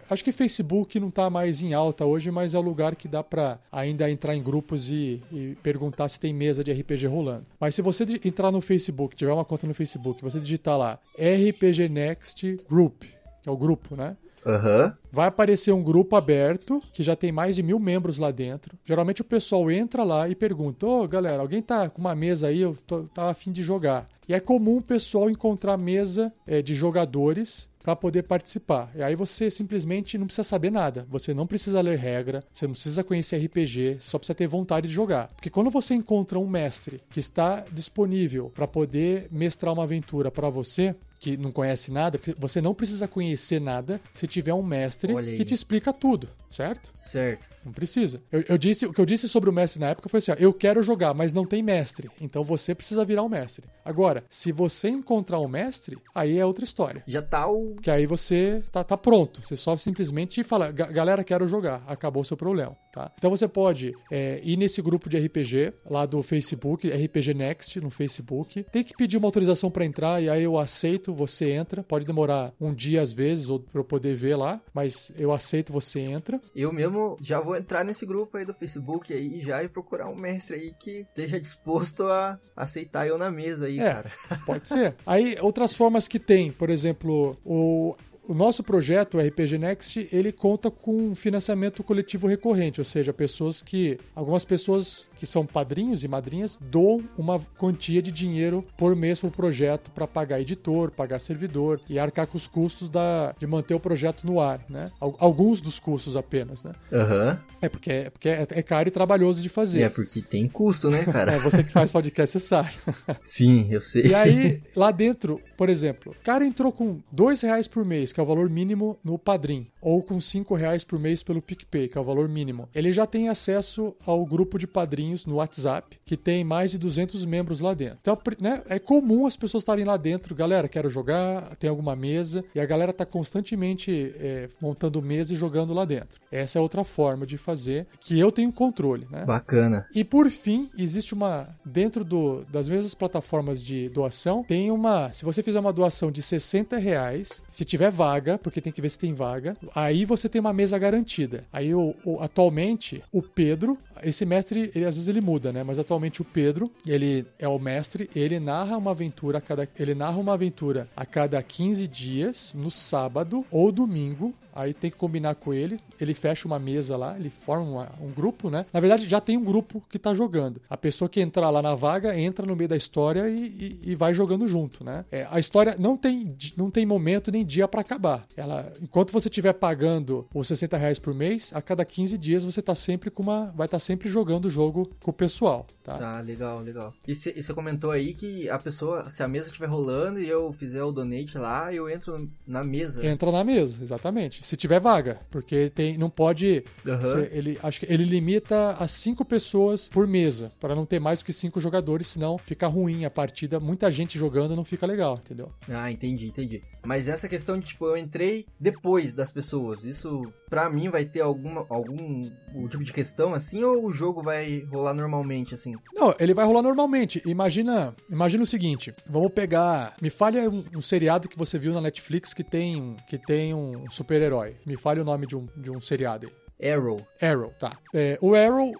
Acho que Facebook não está mais em alta hoje, mas é o lugar que dá para ainda entrar em grupos e, e, perguntar se tem mesa de RPG rolando. Mas se você entrar no Facebook, tiver uma conta no Facebook, você digitar lá RPG Next Group, que é o grupo, né? Uhum. Vai aparecer um grupo aberto que já tem mais de mil membros lá dentro. Geralmente o pessoal entra lá e pergunta: Ô oh, galera, alguém tá com uma mesa aí? Eu tava afim de jogar. E é comum o pessoal encontrar mesa é, de jogadores para poder participar. E aí você simplesmente não precisa saber nada. Você não precisa ler regra, você não precisa conhecer RPG, só precisa ter vontade de jogar. Porque quando você encontra um mestre que está disponível para poder mestrar uma aventura para você, que não conhece nada, porque você não precisa conhecer nada se tiver um mestre que te explica tudo, certo? Certo. Não precisa. Eu, eu, disse, o que eu disse sobre o mestre na época foi assim: ó, eu quero jogar, mas não tem mestre. Então você precisa virar um mestre. Agora, se você encontrar um mestre, aí é outra história. Já tá o. Que aí você tá, tá pronto. Você só simplesmente fala, galera, quero jogar. Acabou o seu problema. Tá? Então você pode é, ir nesse grupo de RPG lá do Facebook, RPG Next no Facebook. Tem que pedir uma autorização para entrar e aí eu aceito, você entra. Pode demorar um dia às vezes ou para eu poder ver lá, mas eu aceito, você entra. Eu mesmo já vou entrar nesse grupo aí do Facebook aí já e procurar um mestre aí que esteja disposto a aceitar eu na mesa aí, é, cara. Pode ser. Aí outras formas que tem, por exemplo, o o nosso projeto, o RPG Next, ele conta com financiamento coletivo recorrente, ou seja, pessoas que. Algumas pessoas que são padrinhos e madrinhas doam uma quantia de dinheiro por mês para o projeto para pagar editor, pagar servidor e arcar com os custos da, de manter o projeto no ar, né? Alguns dos custos apenas, né? Uhum. É porque, é, porque é, é caro e trabalhoso de fazer. É porque tem custo, né, cara? é, você que faz podcast, você sabe. Sim, eu sei. E aí, lá dentro, por exemplo, o cara entrou com dois reais por mês, que é o valor mínimo no Padrim, ou com cinco reais por mês pelo PicPay, que é o valor mínimo. Ele já tem acesso ao grupo de padrinhos grupinhos no WhatsApp que tem mais de 200 membros lá dentro. Então, né, é comum as pessoas estarem lá dentro, galera, quero jogar, tem alguma mesa, e a galera tá constantemente é, montando mesa e jogando lá dentro. Essa é outra forma de fazer que eu tenho controle, né? Bacana. E por fim, existe uma dentro do, das mesmas plataformas de doação, tem uma, se você fizer uma doação de 60 reais, se tiver vaga, porque tem que ver se tem vaga, aí você tem uma mesa garantida. Aí o, o atualmente o Pedro, esse mestre, ele às vezes ele muda, né? Mas atualmente o Pedro, ele é o mestre, ele narra uma aventura a cada ele narra uma aventura a cada 15 dias, no sábado ou domingo, aí tem que combinar com ele. Ele fecha uma mesa lá, ele forma uma, um grupo, né? Na verdade, já tem um grupo que tá jogando. A pessoa que entrar lá na vaga entra no meio da história e, e, e vai jogando junto, né? É, a história não tem, não tem momento nem dia para acabar. Ela, enquanto você estiver pagando os 60 reais por mês, a cada 15 dias você tá sempre com uma. Vai estar tá sempre jogando o jogo com o pessoal, tá? Ah, legal, legal. E você comentou aí que a pessoa, se a mesa estiver rolando e eu fizer o donate lá, eu entro na mesa. Entra na mesa, exatamente se tiver vaga, porque tem, não pode. Uhum. ele, acho que ele limita a cinco pessoas por mesa, para não ter mais do que cinco jogadores, senão fica ruim a partida. Muita gente jogando não fica legal, entendeu? Ah, entendi, entendi. Mas essa questão de, tipo, eu entrei depois das pessoas, isso pra mim vai ter alguma, algum tipo de questão assim, ou o jogo vai rolar normalmente assim? Não, ele vai rolar normalmente. Imagina, imagina o seguinte, vamos pegar, me fale um, um seriado que você viu na Netflix que tem, que tem um super-herói herói Me fale o nome de um, de um seriado aí. Arrow. Arrow, tá. É, o Arrow,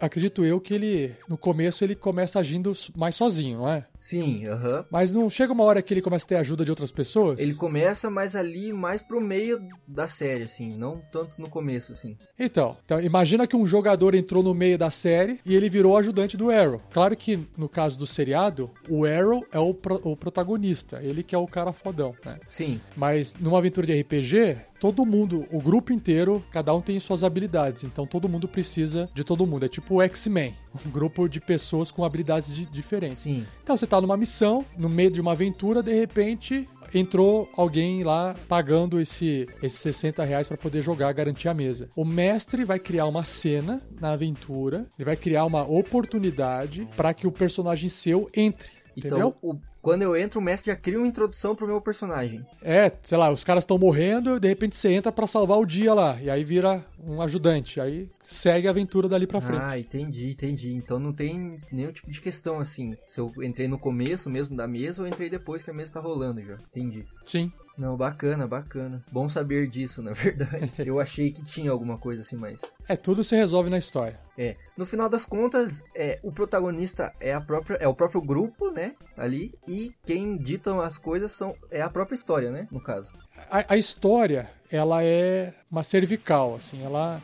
acredito eu que ele, no começo, ele começa agindo mais sozinho, não é? Sim, aham. Mas não chega uma hora que ele começa a ter ajuda de outras pessoas? Ele começa, mas ali mais pro meio da série, assim, não tanto no começo, assim. Então, então imagina que um jogador entrou no meio da série e ele virou ajudante do Arrow. Claro que no caso do seriado, o Arrow é o, pro, o protagonista, ele que é o cara fodão, né? Sim. Mas numa aventura de RPG, todo mundo, o grupo inteiro, cada um tem suas habilidades. Então todo mundo precisa de todo mundo. É tipo o X-Men, um grupo de pessoas com habilidades diferentes. Sim. Então você tá numa missão, no meio de uma aventura, de repente entrou alguém lá pagando esse, esses 60 reais para poder jogar, garantir a mesa. O mestre vai criar uma cena na aventura, ele vai criar uma oportunidade para que o personagem seu entre. Então, Entendeu? o quando eu entro, o mestre já cria uma introdução pro meu personagem. É, sei lá, os caras estão morrendo, de repente você entra para salvar o dia lá, e aí vira um ajudante, aí segue a aventura dali pra frente. Ah, entendi, entendi. Então não tem nenhum tipo de questão assim, se eu entrei no começo mesmo da mesa ou entrei depois que a mesa tá rolando já. Entendi. Sim. Não, bacana, bacana. Bom saber disso, na verdade. eu achei que tinha alguma coisa assim, mas. É, tudo se resolve na história. É. No final das contas, é, o protagonista é a própria. É o próprio grupo, né? Ali. E quem ditam as coisas são, é a própria história, né? No caso. A, a história, ela é uma cervical, assim, ela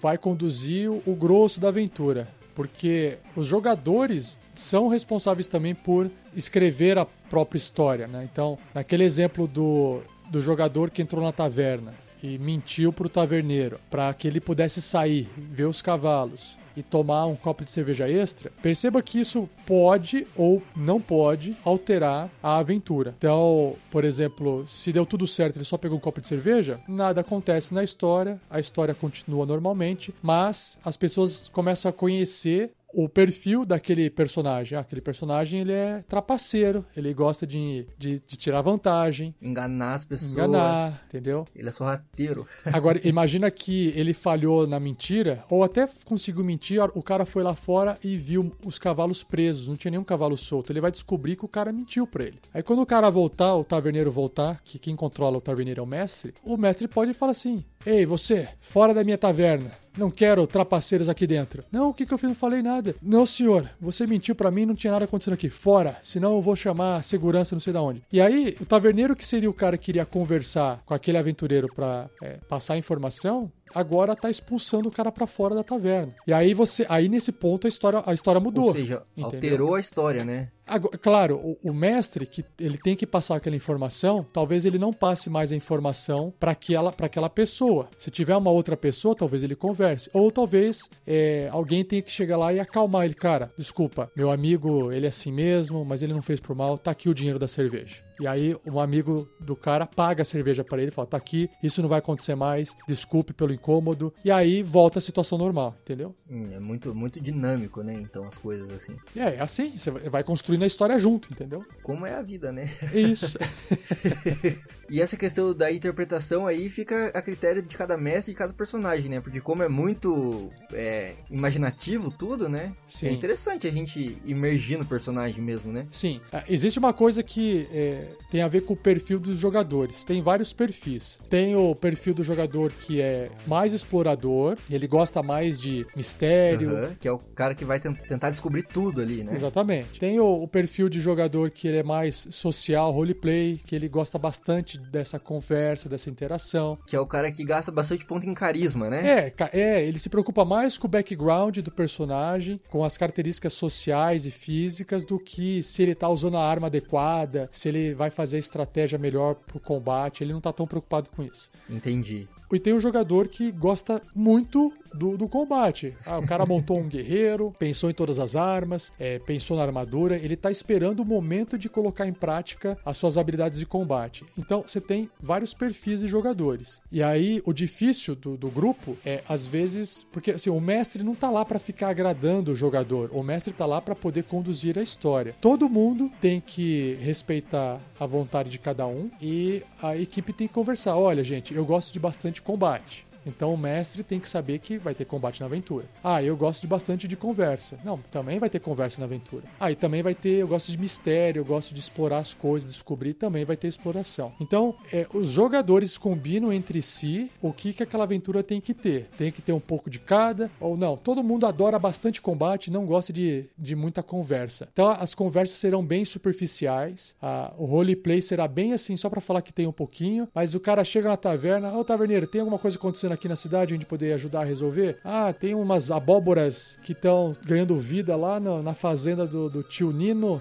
vai conduzir o grosso da aventura. Porque os jogadores são responsáveis também por escrever a própria história, né? Então, naquele exemplo do, do jogador que entrou na taverna e mentiu pro taverneiro para que ele pudesse sair, ver os cavalos e tomar um copo de cerveja extra, perceba que isso pode ou não pode alterar a aventura. Então, por exemplo, se deu tudo certo, ele só pegou um copo de cerveja, nada acontece na história, a história continua normalmente, mas as pessoas começam a conhecer o perfil daquele personagem. Ah, aquele personagem ele é trapaceiro, ele gosta de, de, de, tirar vantagem. Enganar as pessoas. Enganar, entendeu? Ele é sorrateiro. Agora, imagina que ele falhou na mentira, ou até conseguiu mentir, o cara foi lá fora e viu os cavalos presos, não tinha nenhum cavalo solto. Ele vai descobrir que o cara mentiu pra ele. Aí quando o cara voltar, o taverneiro voltar, que quem controla o taverneiro é o mestre, o mestre pode falar assim: Ei, você, fora da minha taverna. Não quero trapaceiros aqui dentro. Não, o que, que eu fiz? Não falei nada. Não, senhor, você mentiu para mim, não tinha nada acontecendo aqui. Fora, senão eu vou chamar segurança não sei da onde. E aí, o taverneiro que seria o cara que iria conversar com aquele aventureiro para é, passar informação, agora tá expulsando o cara para fora da taverna. E aí você, aí nesse ponto a história, a história mudou. Ou seja, entendeu? alterou a história, né? Agora, claro, o, o, mestre que ele tem que passar aquela informação, talvez ele não passe mais a informação para aquela, para aquela pessoa. Se tiver uma outra pessoa, talvez ele converse. Ou talvez é, alguém tenha que chegar lá e acalmar ele. Cara, desculpa, meu amigo, ele é assim mesmo, mas ele não fez por mal, tá aqui o dinheiro da cerveja. E aí um amigo do cara paga a cerveja para ele, fala: "Tá aqui, isso não vai acontecer mais, desculpe pelo incômodo". E aí volta a situação normal, entendeu? Hum, é muito, muito dinâmico, né? Então as coisas assim. É, é assim, você vai construindo a história junto, entendeu? Como é a vida, né? Isso. e essa questão da interpretação aí fica a critério de cada mestre e de cada personagem, né? Porque como é muito é, imaginativo tudo, né? Sim. É interessante a gente imergir no personagem mesmo, né? Sim. Ah, Existe uma coisa que é, tem a ver com o perfil dos jogadores. Tem vários perfis. Tem o perfil do jogador que é mais explorador, ele gosta mais de mistério. Aham, que é o cara que vai ten- tentar descobrir tudo ali, né? Exatamente. Tem o, o perfil de jogador que ele é mais social, roleplay, que ele gosta bastante dessa conversa, dessa interação. Que é o cara que gasta bastante ponto em carisma, né? É, é, ele se preocupa mais com o background do personagem, com as características sociais e físicas, do que se ele tá usando a arma adequada, se ele vai fazer a estratégia melhor pro combate. Ele não tá tão preocupado com isso. Entendi. E tem um jogador que gosta muito do, do combate. Ah, o cara montou um guerreiro, pensou em todas as armas, é, pensou na armadura, ele tá esperando o momento de colocar em prática as suas habilidades de combate. Então você tem vários perfis de jogadores. E aí o difícil do, do grupo é, às vezes, porque assim, o mestre não tá lá para ficar agradando o jogador, o mestre tá lá para poder conduzir a história. Todo mundo tem que respeitar a vontade de cada um e a equipe tem que conversar. Olha, gente, eu gosto de bastante combate. Então o mestre tem que saber que vai ter combate na aventura. Ah, eu gosto de bastante de conversa. Não, também vai ter conversa na aventura. Ah, e também vai ter, eu gosto de mistério, eu gosto de explorar as coisas, descobrir, também vai ter exploração. Então, é, os jogadores combinam entre si o que, que aquela aventura tem que ter. Tem que ter um pouco de cada, ou não. Todo mundo adora bastante combate, não gosta de, de muita conversa. Então, as conversas serão bem superficiais, a- o roleplay será bem assim, só pra falar que tem um pouquinho, mas o cara chega na taverna, ô taverneiro, tem alguma coisa acontecendo aqui na cidade a gente poder ajudar a resolver? Ah, tem umas abóboras que estão ganhando vida lá no- na fazenda do, do tio Nino.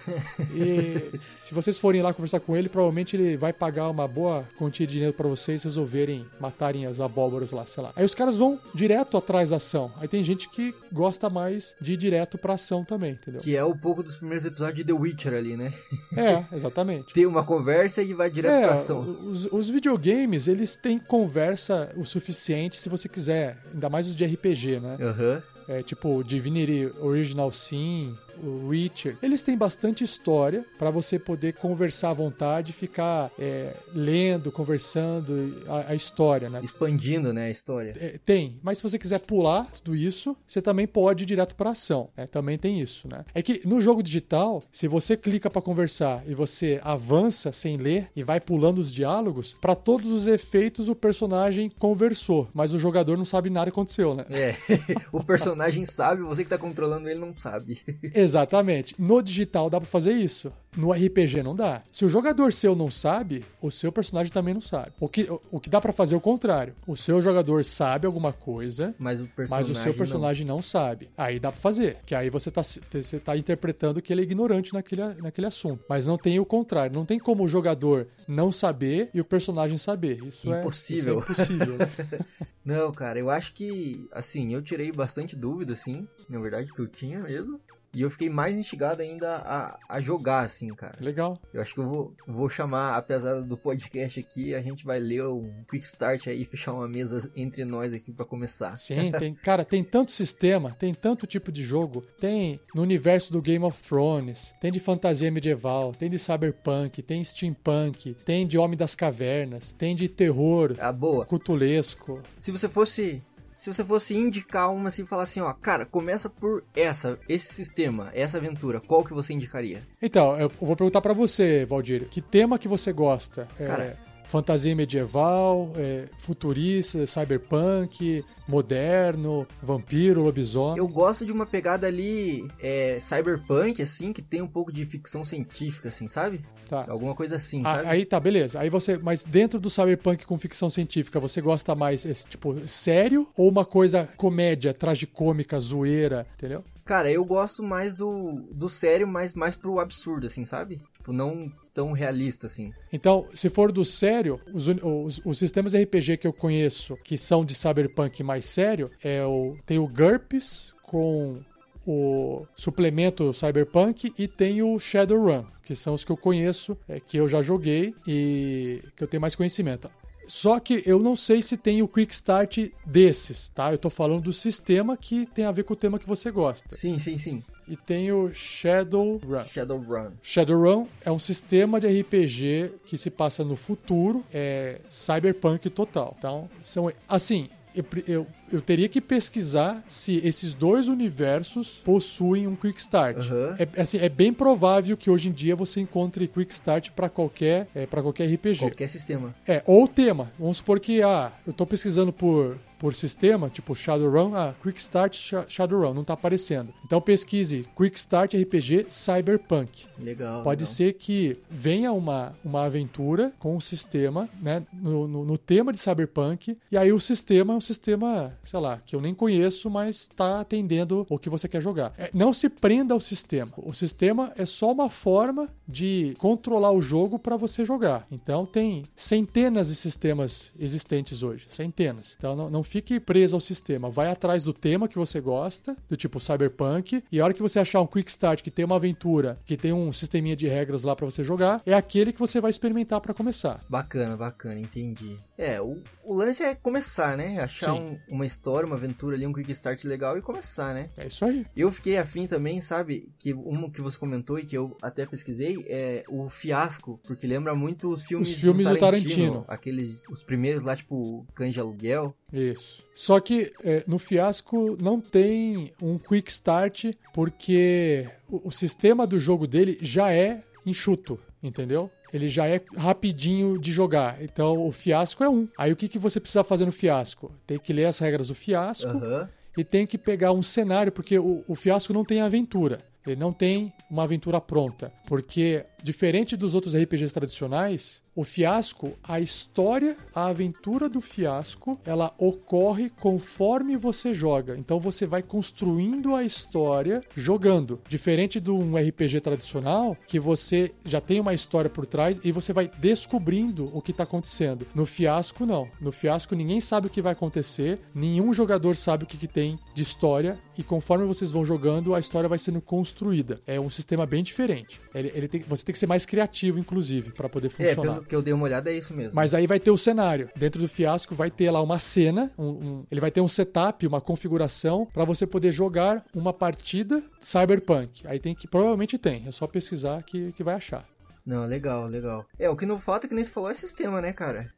E se vocês forem lá conversar com ele, provavelmente ele vai pagar uma boa quantia de dinheiro pra vocês resolverem matarem as abóboras lá, sei lá. Aí os caras vão direto atrás da ação. Aí tem gente que gosta mais de ir direto pra ação também, entendeu? Que é o pouco dos primeiros episódios de The Witcher ali, né? É, exatamente. Tem uma conversa e vai direto pra ação. É, os, os videogames, eles têm conversa o suficiente se você quiser, ainda mais os de RPG, né? Aham. É, tipo Divinity Original Sin, o Witcher. Eles têm bastante história pra você poder conversar à vontade, ficar é, lendo, conversando a, a história, né? Expandindo, né, a história. É, tem, mas se você quiser pular tudo isso, você também pode ir direto pra ação. né? Também tem isso, né? É que no jogo digital, se você clica pra conversar e você avança sem ler e vai pulando os diálogos, pra todos os efeitos o personagem conversou, mas o jogador não sabe nada que aconteceu, né? É, o personagem sabe, você que tá controlando ele não sabe. Exatamente. No digital dá pra fazer isso. No RPG não dá. Se o jogador seu não sabe, o seu personagem também não sabe. O que, o, o que dá pra fazer é o contrário. O seu jogador sabe alguma coisa, Mas o mas o seu personagem não. sabe. Aí dá pra fazer. Que aí você tá, você tá interpretando que ele é ignorante naquele, naquele assunto. Mas não tem o contrário. Não tem como o jogador não saber e o personagem saber. Isso é- Impossível. é impossível. né? Não, cara, eu acho que, assim, eu tirei bastante dúvida, assim, na verdade, que eu tinha mesmo. E eu fiquei mais instigado ainda a, a jogar, assim, cara. Legal. Eu acho que eu vou, vou chamar, apesar do podcast aqui, a gente vai ler um quick start aí, fechar uma mesa entre nós aqui pra começar. Sim, tem, cara, tem tanto sistema, tem tanto tipo de jogo. Tem no universo do Game of Thrones, tem de fantasia medieval, tem de cyberpunk, tem steampunk, tem de Homem das Cavernas, tem de terror Ah, boa. cutulesco. Se você fosse. Se você fosse indicar uma assim, falar assim, ó, cara, começa por essa, esse sistema, essa aventura, qual que você indicaria? Então, eu vou perguntar pra você, Valdir, que tema que você gosta? É, Cara. Fantasia medieval, é, futurista, cyberpunk, moderno, vampiro, lobisomem. Eu gosto de uma pegada ali, é, cyberpunk, assim, que tem um pouco de ficção científica, assim, sabe? Tá. Alguma coisa assim, Ah, sabe? aí tá, beleza. Aí você, mas dentro do cyberpunk com ficção científica, você gosta mais esse tipo sério ou uma coisa comédia, tragicômica, zoeira, entendeu? Cara, eu gosto mais do, do sério, mas mais pro absurdo, assim, sabe? Tipo, não tão realista, assim. Então, se for do sério, os, os, os sistemas RPG que eu conheço que são de cyberpunk mais sério, é o tem o GURPS com o suplemento Cyberpunk e tem o Shadowrun, que são os que eu conheço, é, que eu já joguei e que eu tenho mais conhecimento. Só que eu não sei se tem o Quick Start desses, tá? Eu tô falando do sistema que tem a ver com o tema que você gosta. Sim, sim, sim. E tem o Shadowrun. Shadowrun. Shadowrun é um sistema de RPG que se passa no futuro, é cyberpunk total. Então, são assim, eu, eu, eu, teria que pesquisar se esses dois universos possuem um Quick Start. Uhum. É, assim, é bem provável que hoje em dia você encontre Quick Start para qualquer, é, pra qualquer RPG. Qualquer sistema. É, ou tema. Vamos supor que ah, eu estou pesquisando por por sistema, tipo Shadowrun, ah, Quick Start Shadowrun, não está aparecendo. Então pesquise Quick Start RPG Cyberpunk. Legal. Pode legal. ser que venha uma, uma aventura com o um sistema, né, no, no, no, tema de Cyberpunk, e aí o sistema é um sistema, sei lá, que eu nem conheço, mas está atendendo o que você quer jogar. É, não se prenda ao sistema. O sistema é só uma forma de controlar o jogo para você jogar. Então tem centenas de sistemas existentes hoje, centenas. Então não, não fique preso ao sistema. Vai atrás do tema que você gosta, do tipo cyberpunk, e a hora que você achar um quick start que tem uma aventura, que tem um sisteminha de regras lá para você jogar, é aquele que você vai experimentar para começar. Bacana, bacana, entendi. É, o, o lance é começar, né? Achar um, uma história, uma aventura ali, um quick start legal e começar, né? É isso aí. Eu fiquei afim também, sabe, que um que você comentou e que eu até pesquisei é o Fiasco, porque lembra muito os filmes, os filmes do Tarantino. Do Tarantino. Aqueles, os primeiros lá, tipo, Cães Aluguel. Isso. Só que é, no fiasco não tem um quick start porque o, o, sistema do jogo dele já é enxuto, entendeu? Ele já é rapidinho de jogar. Então o fiasco é um. Aí o que, que você precisa fazer no fiasco? Tem que ler as regras do fiasco uhum. e tem que pegar um cenário, porque o, o fiasco não tem aventura. Ele não tem uma aventura pronta. Porque, diferente dos outros RPGs tradicionais, o fiasco, a história, a aventura do fiasco, ela ocorre conforme você joga. Então você vai construindo a história jogando. Diferente de um RPG tradicional, que você já tem uma história por trás e você vai descobrindo o que está acontecendo. No fiasco, não. No fiasco, ninguém sabe o que vai acontecer, nenhum jogador sabe o que, que tem de história, e conforme vocês vão jogando, a história vai sendo construída. É um sistema bem diferente. Ele, ele tem, você tem que ser mais criativo, inclusive, para poder funcionar. É, que eu dei uma olhada, é isso mesmo. Mas aí vai ter o cenário. Dentro do fiasco vai ter lá uma cena, um, um, ele vai ter um setup, uma configuração para você poder jogar uma partida Cyberpunk. Aí tem que, provavelmente tem, é só pesquisar que, que vai achar. Não, legal, legal. É, o que não falta, que nem você falou, é sistema, né, cara?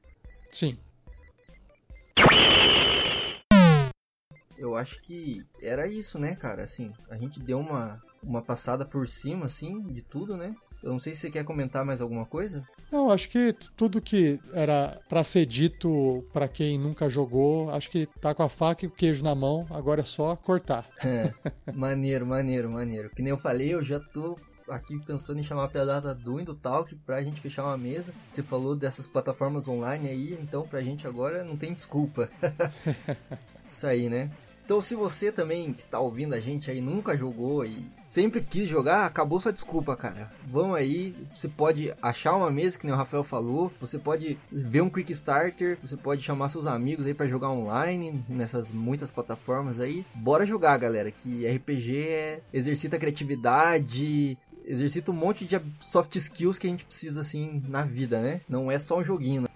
Sim. Eu acho que era isso, né, cara? Assim, a gente deu uma, uma passada por cima, assim, de tudo, né? Eu não sei se você quer comentar mais alguma coisa. Não, acho que tudo que era para ser dito para quem nunca jogou, acho que tá com a faca e o queijo na mão, agora é só cortar. É, maneiro, maneiro, maneiro. Que nem eu falei, eu já tô aqui pensando em chamar a pedada do Indo Talk pra gente fechar uma mesa. Você falou dessas plataformas online aí, então pra gente agora não tem desculpa. Isso aí, né? Então, se você também que tá ouvindo a gente aí nunca jogou e sempre quis jogar, acabou sua desculpa, cara. Vamos aí, você pode achar uma mesa, que nem o Rafael falou, você pode ver um Quick Starter, você pode chamar seus amigos aí para jogar online nessas muitas plataformas aí. Bora jogar, galera, que RPG é exercita a criatividade, exercita um monte de soft skills que a gente precisa assim na vida, né? Não é só um joguinho.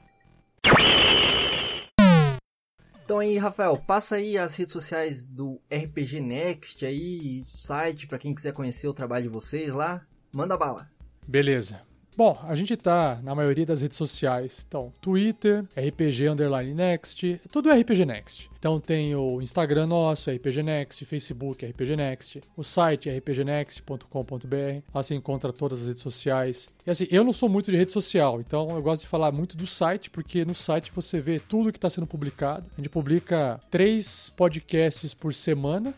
Então aí, Rafael, passa aí as redes sociais do RPG Next aí, site para quem quiser conhecer o trabalho de vocês lá. Manda bala. Beleza. Bom, a gente tá na maioria das redes sociais. Então, Twitter, RPG Underline Next, tudo RPG Next. Então tem o Instagram nosso, RPG Next, Facebook, RPG Next, o site rpgnext.com.br. Lá você encontra todas as redes sociais. E assim, eu não sou muito de rede social, então eu gosto de falar muito do site, porque no site você vê tudo que está sendo publicado. A gente publica três podcasts por semana.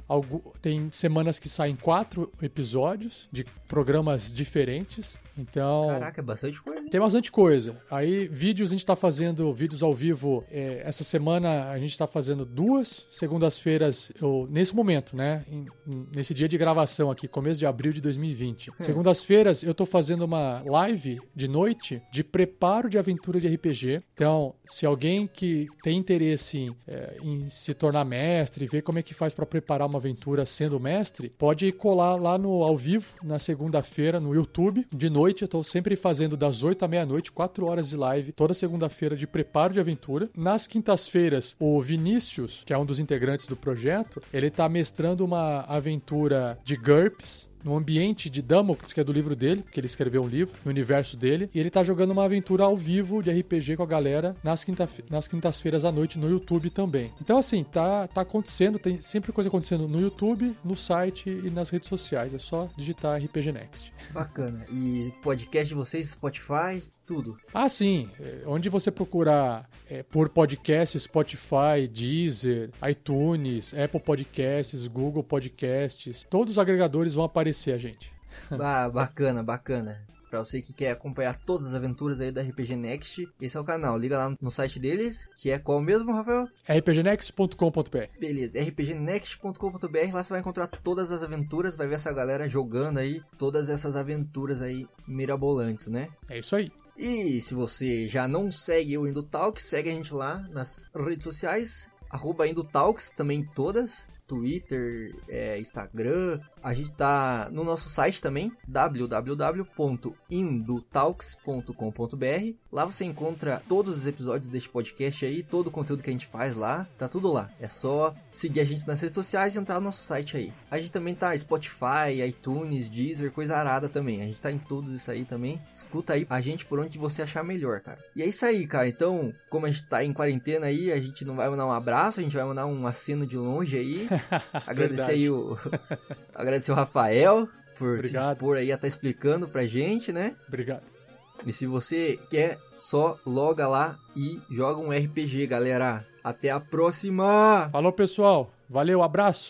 Tem semanas que saem quatro episódios de programas diferentes. Então. Caraca, é bastante coisa. Tem bastante coisa. Aí, vídeos, a gente tá fazendo vídeos ao vivo. É, essa semana a gente tá fazendo duas segundas-feiras, nesse momento, né? Em, nesse dia de gravação aqui, começo de abril de 2020. É. Segundas-feiras eu tô fazendo uma live de noite de preparo de aventura de RPG. Então, se alguém que tem interesse é, em se tornar mestre, ver como é que faz para preparar uma aventura sendo mestre, pode colar lá no ao vivo, na segunda-feira, no YouTube. De noite, eu tô sempre fazendo das 8 à meia-noite, 4 horas de live, toda segunda-feira de preparo de aventura. Nas quintas-feiras, o Vinícius, que é um dos integrantes do projeto, ele tá mestrando uma aventura de GURPS, no ambiente de Damocles, que é do livro dele, porque ele escreveu um livro, no universo dele, e ele tá jogando uma aventura ao vivo de RPG com a galera nas, quinta, nas quintas-feiras à noite no YouTube também. Então, assim, tá, tá acontecendo, tem sempre coisa acontecendo no YouTube, no site e nas redes sociais. É só digitar RPG Next. Bacana. E podcast de vocês, Spotify, tudo. Ah, sim. É, onde você procurar é, por podcast, Spotify, Deezer, iTunes, Apple Podcasts, Google Podcasts, todos os agregadores vão aparecer a gente. Ah, bacana, bacana. Pra você que quer acompanhar todas as aventuras aí da RPG Next, esse é o canal. Liga lá no site deles, que é qual mesmo, Rafael? rpgnext.com.br Beleza, rpgnext.com.br. Lá você vai encontrar todas as aventuras, vai ver essa galera jogando aí todas essas aventuras aí mirabolantes, né? É isso aí. E se você já não segue o Indutalks, segue a gente lá nas redes sociais, arroba Indutalks, também todas. Twitter, é, Instagram. A gente tá no nosso site também, www.indutalks.com.br. Lá você encontra todos os episódios deste podcast aí, todo o conteúdo que a gente faz lá, tá tudo lá. É só seguir a gente nas redes sociais e entrar no nosso site aí. A gente também tá Spotify, iTunes, Deezer, coisa arada também. A gente tá em todos isso aí também. Escuta aí a gente por onde você achar melhor, cara. E é isso aí, cara. Então, como a gente tá em quarentena aí, a gente não vai mandar um abraço, a gente vai mandar um aceno de longe aí. agradecer aí o. agradecer o Rafael por Obrigado. se expor aí a estar tá explicando pra gente, né? Obrigado. E se você quer, só loga lá e joga um RPG, galera. Até a próxima! Falou, pessoal. Valeu, abraço!